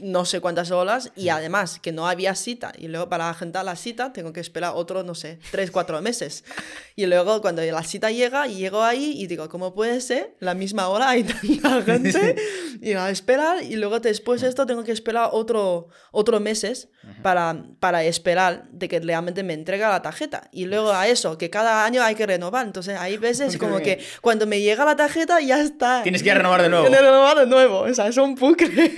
no sé cuántas horas y además que no había cita. Y luego para agendar la cita tengo que esperar otro, no sé, tres, cuatro meses. Y luego cuando la cita llega y llego ahí y digo, ¿cómo puede ser? La misma hora hay tanta gente. Y a esperar y luego después de esto tengo que esperar otro, otro meses para, para esperar de que realmente me entrega la tarjeta. Y luego a eso, que cada año hay que renovar. Entonces hay veces como que cuando me llega la tarjeta ya está. Tienes que renovar de nuevo. Tienes que renovar de nuevo. O sea, es un bucle.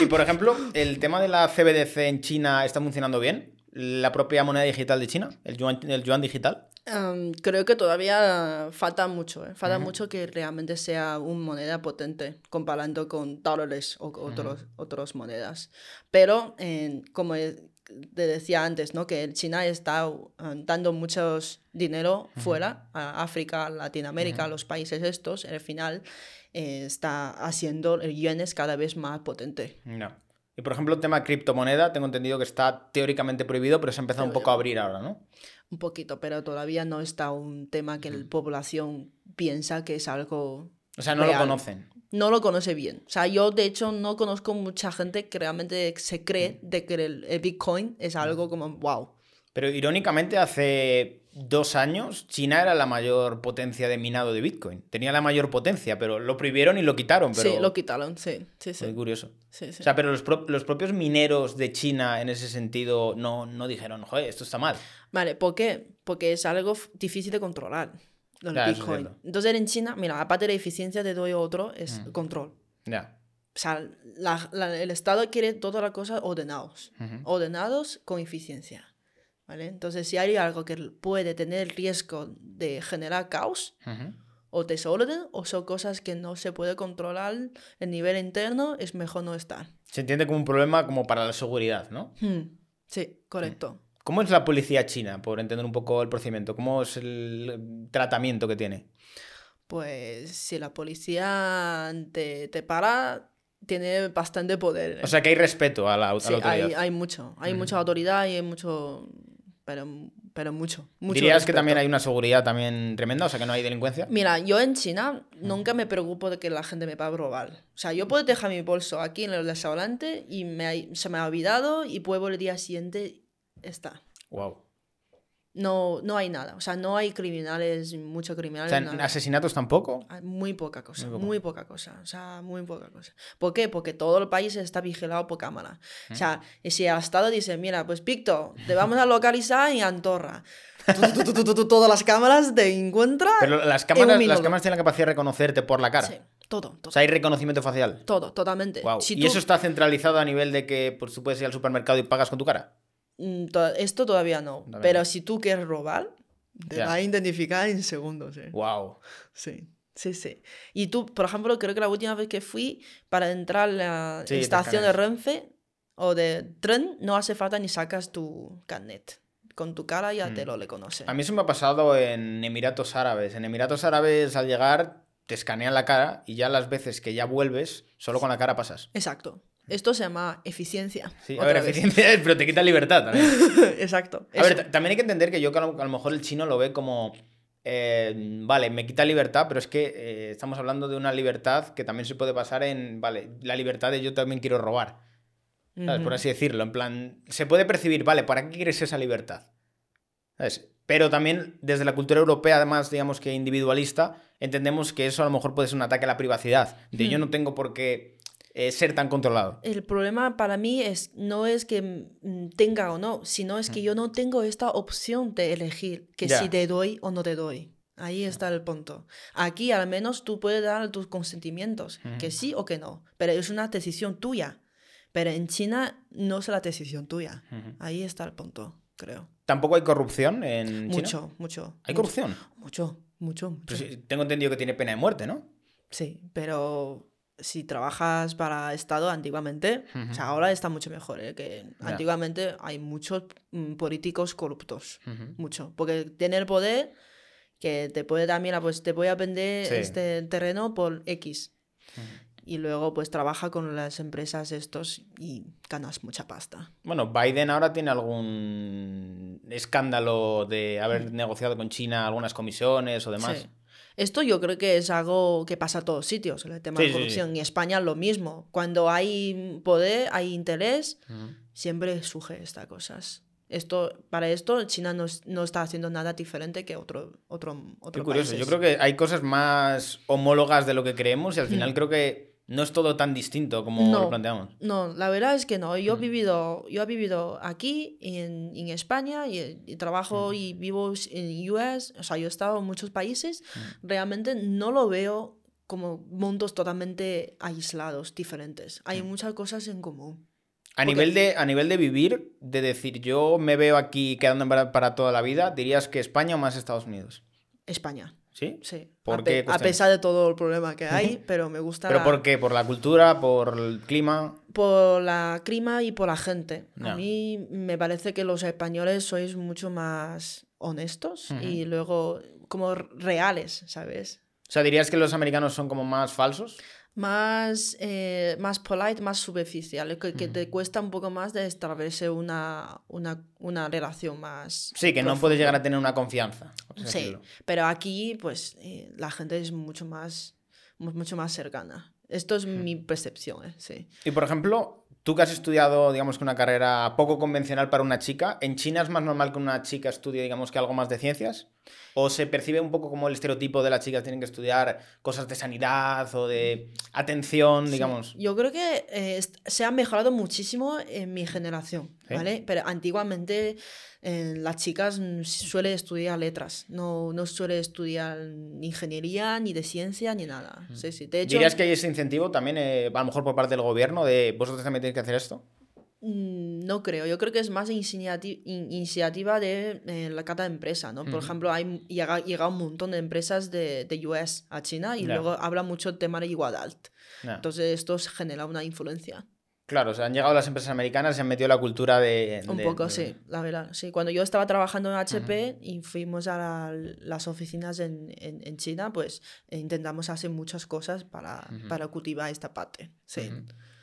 Y por ejemplo, el tema de la CBDC en China está funcionando bien. La propia moneda digital de China, el yuan, el yuan digital. Creo que todavía falta mucho, ¿eh? falta mucho que realmente sea una moneda potente comparando con dólares o otros, otras monedas. Pero, como he- te decía antes, ¿no? que China está dando muchos dinero fuera, a África, Latinoamérica, a los países estos, al final eh, está haciendo el yuanes cada vez más potente. No. Y por ejemplo, el tema criptomoneda, tengo entendido que está teóricamente prohibido, pero se ha empezado un poco a abrir ahora, ¿no? Un poquito, pero todavía no está un tema que la población piensa que es algo O sea, no lo conocen. no lo conoce bien. O sea, yo de hecho no conozco mucha gente que realmente se cree de que el Bitcoin es algo como wow. Pero irónicamente, hace dos años, China era la mayor potencia de minado de Bitcoin. Tenía la mayor potencia, pero lo prohibieron y lo quitaron. Pero... Sí, lo quitaron, sí, sí, sí. Muy curioso. sí, sí. O sea, pero los, pro- los propios mineros de China en ese sentido no, no dijeron, joder, esto está mal. Vale, ¿por qué? Porque es algo difícil de controlar, es Bitcoin. Entonces en China, mira, aparte de la eficiencia te doy otro, es control. Ya. O sea, la- la- el Estado quiere todas las cosas ordenados. Ordenados con eficiencia. ¿Vale? Entonces, si hay algo que puede tener riesgo de generar caos, Ujú. o desorden, o son cosas que no se puede controlar el nivel interno, es mejor no estar. Se entiende como un problema como para la seguridad, ¿no? Hmm, Sí, correcto. ¿Cómo es la policía china, por entender un poco el procedimiento? ¿Cómo es el tratamiento que tiene? Pues si la policía te, te para, tiene bastante poder. O sea, que hay respeto a la, a la Sí, autoridad. hay, hay mucho, hay mucha autoridad y hay mucho, pero, pero mucho, mucho ¿Dirías que también hay una seguridad también tremenda? O sea, que no hay delincuencia. Mira, yo en China nunca me preocupo de que la gente me va a robar. O sea, yo puedo dejar mi bolso aquí en el restaurante y me se me ha olvidado y puedo el día siguiente está. Wow. No, no hay nada. O sea, no hay criminales, muchos O criminales. sea, nada. asesinatos tampoco. Hay Muy poca cosa, Muy poca cosa, o sea, muy poca cosa. ¿Por qué? Porque todo el país está vigilado por cámara. O sea, y si el Estado dice, mira, pues Víctor, te vamos a localizar en tu, todas las cámaras te encuentran. Pero las en cámaras, las cámaras tienen la capacidad de reconocerte por la cara. Sí, todo, todo. O sea, hay reconocimiento facial. todo, totalmente. Wow. Si ¿Y eso está centralizado a nivel de que pues, tú puedes ir al supermercado y pagas con tu cara? Mm, to- Esto todavía no. Todavía pero no. si tú quieres robar, te Ya. va a identificar en segundos. ¿eh? Wow. Sí, sí, sí. Y tú, por ejemplo, creo que la última vez que fui para entrar a la Sí, estación de. Renfe o de tren, no hace falta ni sacas tu carnet. Con tu cara ya te lo reconoce. Mm. A mí eso me ha pasado en Emiratos Árabes. En Emiratos Árabes, al llegar, te escanean la cara y ya las veces que ya vuelves, solo con la cara pasas. Exacto. Esto se llama eficiencia. Sí, a ver, vez. eficiencia pero te quita libertad también. Exacto. A ver, eso. ta- también hay que entender que yo que a lo, mejor el chino lo ve como eh, vale, me quita libertad, pero es que eh, estamos hablando de una libertad que también se puede pasar en, vale, la libertad de yo también quiero robar. ¿sabes? Por así decirlo. En plan, se puede percibir, vale, ¿para qué quieres esa libertad? ¿Sabes? Pero también desde la cultura europea, además, digamos que individualista, entendemos que eso a lo mejor puede ser un ataque a la privacidad. De yo no tengo por qué eh, ser tan controlado. El problema para mí es, no es que mm, tenga o no, sino es que yo no tengo esta opción de elegir que Ya. si te doy o no te doy. Ahí está el punto. Aquí al menos tú puedes dar tus consentimientos, que sí o que no, pero es una decisión tuya. Pero en China no es la decisión tuya. Ahí está el punto, creo. ¿Tampoco hay corrupción en China? Mucho, mucho. ¿Hay mucho, corrupción? Mucho, mucho, mucho. Pero tengo entendido que tiene pena de muerte, ¿no? Sí, pero si trabajas para Estado antiguamente, o sea, ahora está mucho mejor, ¿eh? que antiguamente hay muchos mm, políticos corruptos, mucho, porque tiene el poder que te puede dar, mira, pues te voy a vender Sí. este terreno por X. Y luego pues trabaja con las empresas estos y ganas mucha pasta. Bueno, Biden ahora tiene algún escándalo de haber negociado con China algunas comisiones o demás. Sí. Esto yo creo que es algo que pasa a todos sitios, el tema Sí, de sí, sí. corrupción. Y España lo mismo. Cuando hay poder, hay interés, siempre surge estas cosas. Esto, para esto, China no, no está haciendo nada diferente que otro, otro, Qué otro curioso. países. Yo creo que hay cosas más homólogas de lo que creemos y al final creo que no es todo tan distinto como No. lo planteamos. No, la verdad es que no. Yo he vivido, yo he vivido aquí en, en España y, y trabajo y vivo en US. O sea, yo he estado en muchos países. Realmente no lo veo como mundos totalmente aislados, diferentes. Hay muchas cosas en común. A Porque- nivel, de, a nivel de vivir, de decir yo me veo aquí quedando para, para toda la vida, dirías que España o más Estados Unidos. España, ¿Sí? sí. ¿Por a, qué pesar de todo el problema que hay, pero me gusta ¿Pero por qué? ¿Por la cultura? ¿Por el clima? por la clima y por la gente. A mí me parece que los españoles sois mucho más honestos y luego como reales, ¿sabes? O sea, ¿dirías que los americanos son como más falsos? Más, eh, más polite, más superficial, que, que te cuesta un poco más de establecer una, una, una relación más... Sí, que no puedes llegar a tener una confianza. Sí, decirlo. pero aquí pues eh, la gente es mucho más, mu- mucho más cercana. Esto es mi percepción, ¿eh? sí. Y por ejemplo, tú que has estudiado, digamos que una carrera poco convencional para una chica, ¿en China es más normal que una chica estudie, digamos que algo más de ciencias? ¿O se percibe un poco como el estereotipo de las chicas tienen que estudiar cosas de sanidad o de atención, Sí, digamos? Yo creo que eh, se ha mejorado muchísimo en mi generación, ¿Sí? ¿vale? Pero antiguamente eh, las chicas mm, suelen estudiar letras, no, no suele estudiar ni ingeniería, ni de ciencia, ni nada. Sí, sí. De hecho, ¿Dirías que hay ese incentivo también, eh, a lo mejor por parte del gobierno, de vosotros también tenéis que hacer esto? Mm, no creo. Yo creo que es más iniciati- in- iniciativa de eh, la cada empresa, ¿no? Por ejemplo, hay llega, llega un montón de empresas de, de US a China y luego habla mucho el tema de igualdad. Entonces esto genera una influencia. Claro, o sea, han llegado las empresas americanas y se han metido la cultura de... Un de- poco, de- sí, la verdad. Sí, cuando yo estaba trabajando en HP y fuimos a la- las oficinas en, en, en China, pues eh, intentamos hacer muchas cosas para, para cultivar esta parte. Sí.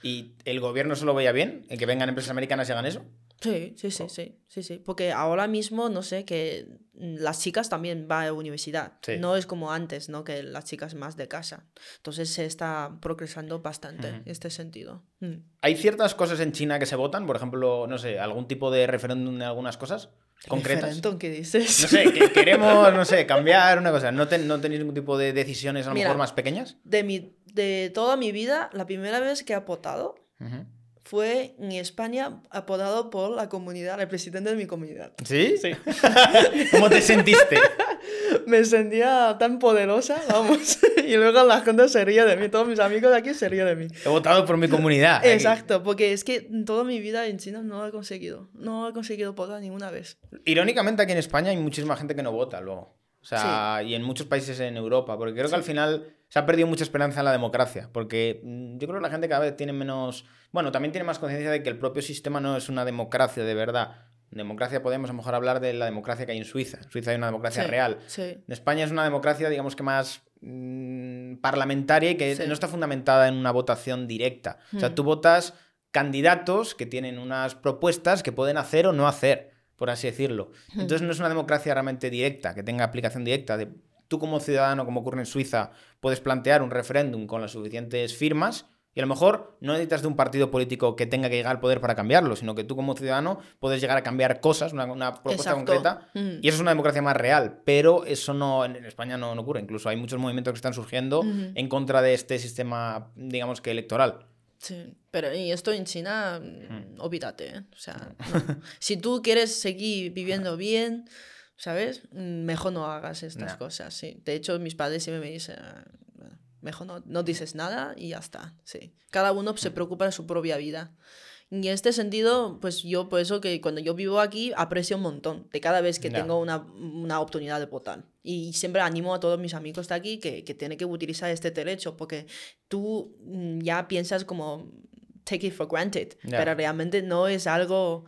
¿Y el gobierno se lo veía bien? ¿En que vengan empresas americanas y hagan eso? Sí, sí, sí, sí, sí, sí. Porque ahora mismo, no sé, que las chicas también van a la universidad. Sí. No es como antes, ¿no? Que las chicas más de casa. Entonces se está progresando bastante en este sentido. Mm. ¿Hay ciertas cosas en China que se votan? Por ejemplo, no sé, algún tipo de referéndum de algunas cosas concretas. ¿qué dices? No sé, que queremos, no sé, cambiar una cosa. ¿No, ten- no tenéis ningún tipo de decisiones a lo Mira. mejor más pequeñas? De, mi, de toda mi vida, la primera vez que he apotado fue en España apodado por la comunidad, el presidente de mi comunidad. ¿Sí? Sí. ¿Cómo te sentiste? Me sentía tan poderosa, vamos. y luego la gente se ríe de mí, todos mis amigos de aquí se ríen de mí. He votado por mi comunidad. aquí. Exacto, porque es que toda mi vida en China no lo he conseguido. No he conseguido votar ninguna vez. Irónicamente aquí en España hay muchísima gente que no vota luego. O sea, y en muchos países en Europa, porque creo que al final se ha perdido mucha esperanza en la democracia, porque mm, yo creo que la gente cada vez tiene menos, bueno, también tiene más conciencia de que el propio sistema no es una democracia de verdad. Democracia podemos a lo mejor hablar de la democracia que hay en Suiza. En Suiza hay una democracia Sí, real. Sí. En España es una democracia, digamos que más mm, parlamentaria y que Sí. no está fundamentada en una votación directa. O sea, Mm. tú votas candidatos que tienen unas propuestas que pueden hacer o no hacer. por así decirlo. Entonces no es una democracia realmente directa, que tenga aplicación directa. De, tú como ciudadano, como ocurre en Suiza, puedes plantear un referéndum con las suficientes firmas y a lo mejor no necesitas de un partido político que tenga que llegar al poder para cambiarlo, sino que tú como ciudadano puedes llegar a cambiar cosas, una, una propuesta Exacto. concreta, Mm. y eso es una democracia más real. Pero eso no en España no, no ocurre. Incluso hay muchos movimientos que están surgiendo en contra de este sistema, digamos que electoral. Sí, pero y esto en China, mm, olvídate, ¿eh? O sea, no. si tú quieres seguir viviendo bien, ¿sabes? Mm, Mejor no hagas estas cosas, sí. De hecho, mis padres siempre me dicen, "Ah, mejor no, no dices nada y ya está, sí. Cada uno se preocupa de su propia vida. Y en este sentido, pues yo por eso que cuando yo vivo aquí aprecio un montón de cada vez que Ya. tengo una, una oportunidad de votar. Y siempre animo a todos mis amigos de aquí que, que tienen que utilizar este derecho porque tú mm, ya piensas como take it for granted, Ya. pero realmente no es algo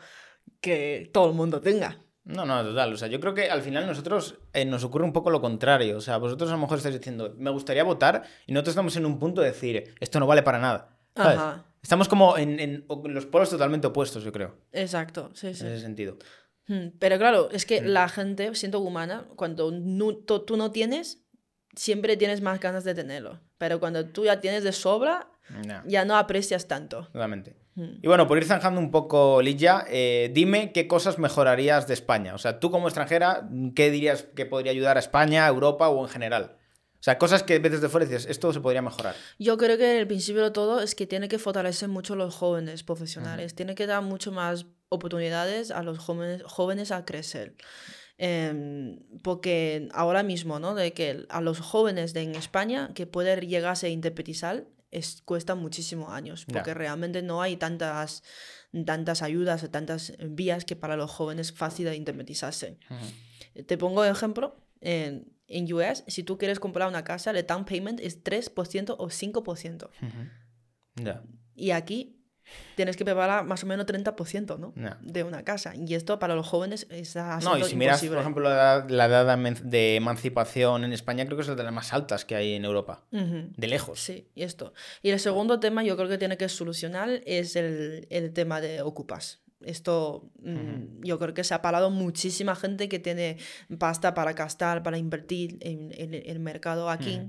que todo el mundo tenga. No, no, total. O sea, yo creo que al final nosotros eh, nos ocurre un poco lo contrario. O sea, vosotros a lo mejor estáis diciendo, me gustaría votar, y nosotros estamos en un punto de decir, esto no vale para nada. ¿sabes? Ajá. Estamos como en, en- los polos totalmente opuestos, yo creo, Exacto, sí, sí. en ese sentido. Mm, Pero claro, es que la gente, siendo humana, cuando tú no tienes, siempre tienes más ganas de tenerlo. Pero cuando tú ya tienes de sobra, No, ya no aprecias tanto. totalmente. Mm. Y bueno, por ir zanjando un poco, Lidia, eh, dime qué cosas mejorarías de España. O sea, tú como extranjera, ¿qué dirías que podría ayudar a España, a Europa o en general? O sea, cosas que ves desde fuera dices, esto se podría mejorar. Yo creo que el principio de todo es que tiene que fortalecer mucho a los jóvenes profesionales, tiene que dar mucho más oportunidades a los jóvenes, jóvenes a crecer. Em, porque ahora mismo, ¿no? De que a los jóvenes de en España que poder llegarse a independizar es, cuesta muchísimos años, porque realmente no hay tantas, tantas ayudas o tantas vías que para los jóvenes fácil de independizarse. Te pongo ejemplo. En, en US, si tú quieres comprar una casa, el down payment es 3% o 5%. Ya. Y aquí tienes que preparar más o menos 30%, ¿no? Ya. De una casa. Y esto para los jóvenes está No, y si miras, imposible. por ejemplo, la edad, la edad de emancipación en España, creo que es de las más altas que hay en Europa. De lejos. Sí, y esto. Y el segundo tema yo creo que tiene que solucionar es el, el tema de ocupas. Esto mm, yo creo que se ha parado muchísima gente que tiene pasta para gastar, para invertir en, en el mercado aquí,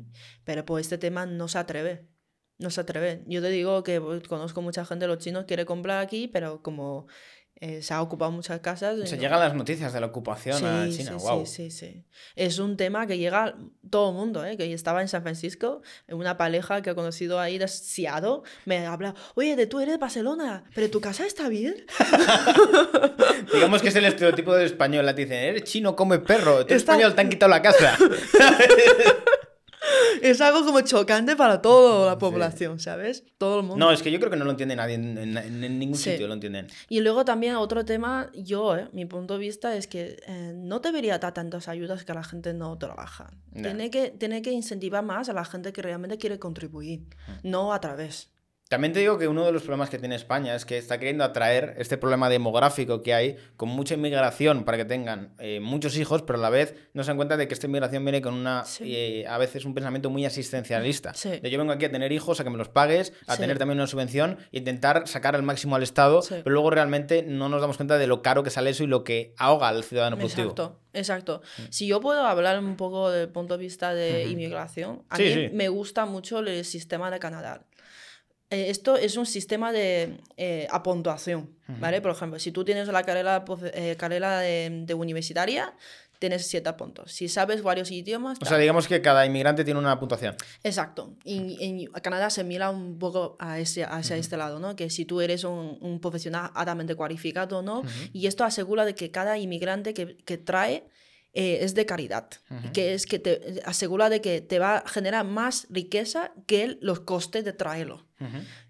pero por este tema no se atreve. No se atreve. Yo te digo que pues, conozco mucha gente, los chinos quiere comprar aquí, pero como eh, se ha ocupado muchas casas. O sea, no- llegan las noticias de la ocupación a Sí, China. sí, wow. sí, sí, sí. Es un tema que llega a todo el mundo, ¿eh? Que estaba en San Francisco, una pareja que he conocido ahí de Seattle, me habla, oye, de tú eres de Barcelona, pero tu casa está bien. Digamos que es el estereotipo del español. Te dicen, eres chino, come perro. Tú Está- español, te han quitado la casa. es algo como chocante para toda la población, ¿sabes? Todo el mundo. No, es que yo creo que no lo entiende nadie en, en- en ningún Sí. sitio, lo entienden. Y luego también otro tema, yo, eh, mi punto de vista es que eh, no debería dar tantas ayudas que la gente no trabaja. Tiene, que, tiene que incentivar más a la gente que realmente quiere contribuir, no a través. También te digo que uno de los problemas que tiene España es que está queriendo atraer este problema demográfico que hay con mucha inmigración para que tengan eh, muchos hijos, pero a la vez no se dan cuenta de que esta inmigración viene con una, Sí. eh, a veces un pensamiento muy asistencialista. Sí. De yo vengo aquí a tener hijos, a que me los pagues, a Sí. tener también una subvención e intentar sacar al máximo al Estado, pero luego realmente no nos damos cuenta de lo caro que sale eso y lo que ahoga al ciudadano productivo. Exacto, exacto. Mm. Si yo puedo hablar un poco del punto de vista de inmigración, a mí me gusta mucho el sistema de Canadá. Eh, esto es un sistema de eh, a puntuación, ¿vale? Por ejemplo, si tú tienes la carrera, eh, carrera de, de universitaria, tienes siete puntos. Si sabes varios idiomas... O tal. sea, digamos que cada inmigrante tiene una puntuación. Exacto. Y en Canadá se mira un poco a ese, hacia este lado, ¿no? Que si tú eres un, un profesional altamente cualificado, ¿no? Y esto asegura de que cada inmigrante que, que trae eh, es de caridad. Que es que te asegura de que te va a generar más riqueza que los costes de traerlo.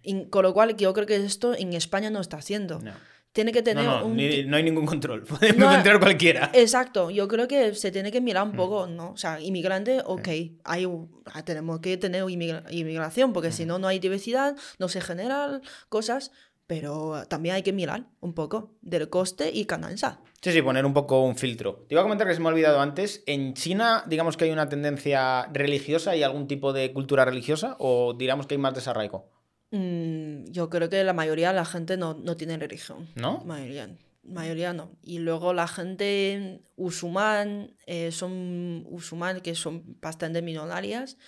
Y con lo cual yo creo que esto en España no está haciendo. No. Tiene que No, tener no, un... ni- ti- no hay ningún control. Podemos No, entrar cualquiera. Exacto, yo creo que se tiene que mirar un Mm. poco, ¿no? O sea, inmigrante, ok, hay, un- ah, tenemos que tener inmigra- inmigración, porque si no, no hay diversidad, no se generan cosas, pero también hay que mirar un poco del coste y ganancia. Sí, sí, poner un poco un filtro. Te iba a comentar que se me ha olvidado antes. ¿En China, digamos que hay una tendencia religiosa y algún tipo de cultura religiosa? ¿O digamos que hay más desarraigo? Mm, yo creo que la mayoría de la gente no, no tiene religión. ¿No? Mayoría. mayoría no. Y luego la gente musulmán, eh, son musulmán que son bastante minoritarias,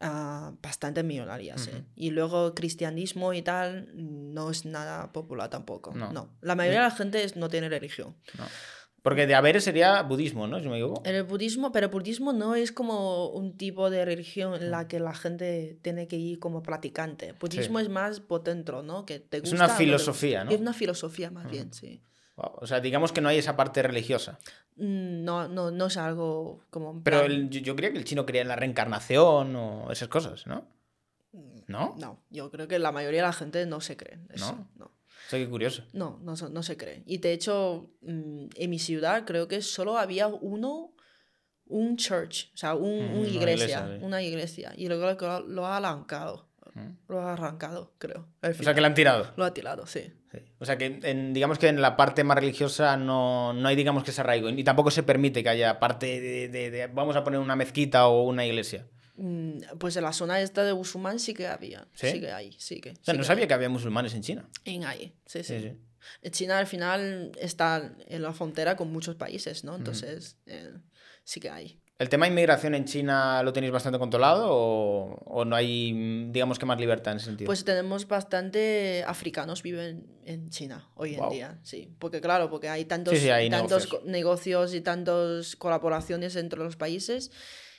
ah, bastante minoritarias. eh. Y luego cristianismo y tal no es nada popular tampoco. No. No. La mayoría de la gente es- no tiene religión. Porque de haber sería budismo, ¿no? Si me equivoco. El budismo, pero el budismo no es como un tipo de religión en Mm. la que la gente tiene que ir como practicante. Budismo es más por dentro, ¿no? Que te Es gusta una no te filosofía. ¿no? Es una filosofía más bien, sí. Wow. O sea, digamos que no hay esa parte religiosa. Mm, No, no, no es algo como... Pero el- yo, yo creía que el chino creía en la reencarnación o esas cosas, ¿no? ¿No? No, yo creo que la mayoría de la gente no se cree en eso. ¿No? No, O sea, qué curioso. no, no, se- no se cree. Y de hecho, mm, en mi ciudad creo que solo había uno, un church, o sea, un, Mm, una iglesia, iglesia, sí. una iglesia. Y luego lo, lo ha arrancado. Lo ha arrancado, creo. O sea, que la han tirado. Lo ha tirado, sí. Sí. O sea, que en- digamos que en la parte más religiosa no, no hay, digamos, que ese arraigo. Y tampoco se permite que haya parte de, de- de- Vamos a poner una mezquita o una iglesia. Mm, Pues en la zona esta de Usumán sí que había. ¿Sí? ¿Sí? que hay, sí que. O sea, sí no que sabía que había musulmanes en China. En ahí, sí, sí. China al final está en la frontera con muchos países, ¿no? Entonces, eh, sí que hay. ¿El tema de inmigración en China lo tenéis bastante controlado o, o no hay, mm, digamos que más libertad en ese sentido? Pues tenemos bastante africanos viven en China hoy en día, sí. Porque claro, porque hay tantos, Sí, sí, hay tantos negocios. y tantas colaboraciones entre los países.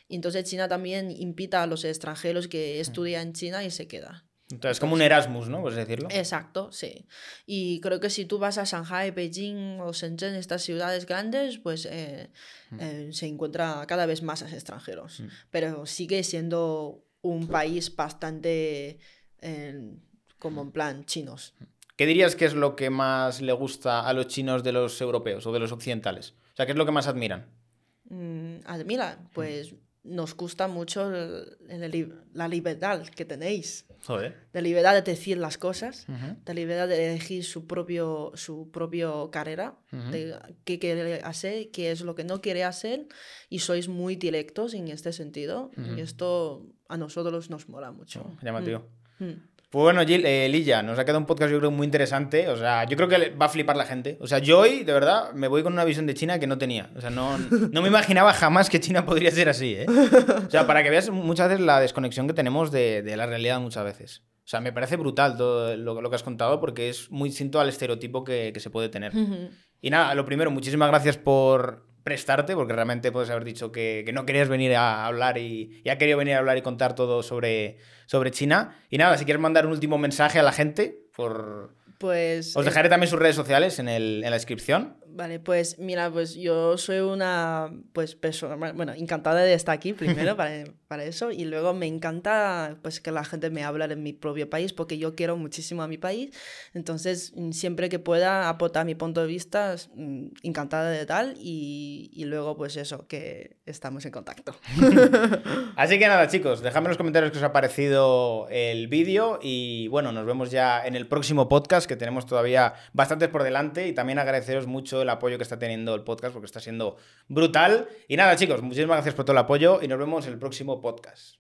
Y entonces China también invita a los extranjeros Mm. que estudian en China y se queda. Entonces, como un Erasmus, ¿no? Así decirlo. Exacto, sí. Y creo que si tú vas a Shanghai, Beijing o Shenzhen, estas ciudades grandes, pues eh, Mm. eh, se encuentra cada vez más extranjeros. Pero sigue siendo un país bastante eh, como en plan chinos. ¿Qué dirías que es lo que más le gusta a los chinos de los europeos o de los occidentales? O sea, ¿qué es lo que más admiran? Mm, admira, pues nos gusta mucho el- el la libertad que tenéis. Joder. de libertad de decir las cosas, Ujú. de libertad de elegir su propio, su propio carrera, de qué quiere hacer, qué es lo que no quiere hacer, y sois muy directos en este sentido, y esto a nosotros nos mola mucho. Llamativo. Pues bueno, Gil, eh, Lilla, nos ha quedado un podcast yo creo muy interesante. O sea, yo creo que va a flipar la gente. O sea, yo hoy, de verdad, me voy con una visión de China que no tenía. O sea, no, no me imaginaba jamás que China podría ser así, ¿eh? O sea, para que veas muchas veces la desconexión que tenemos de, de la realidad muchas veces. O sea, me parece brutal todo lo, lo que has contado porque es muy distinto al estereotipo que, que se puede tener. Y nada, lo primero, muchísimas gracias por prestarte, porque realmente puedes haber dicho que, que no querías venir a hablar y, y ha querido venir a hablar y contar todo sobre, sobre China. Y nada, si quieres mandar un último mensaje a la gente, por... Pues os eh, dejaré también sus redes sociales en, el- en la descripción. Vale, pues mira, pues yo soy una pues persona, bueno, encantada de estar aquí primero para, para eso y luego me encanta pues que la gente me hable de mi propio país porque yo quiero muchísimo a mi país, entonces siempre que pueda aportar mi punto de vista, mm, encantada de tal y, y luego pues eso, que estamos en contacto. Así que nada, chicos, dejadme en los comentarios qué os ha parecido el vídeo y bueno, nos vemos ya en el próximo podcast que tenemos todavía bastantes por delante y también agradeceros mucho el apoyo que está teniendo el podcast porque está siendo brutal. Y nada, chicos, muchísimas gracias por todo el apoyo y nos vemos en el próximo podcast.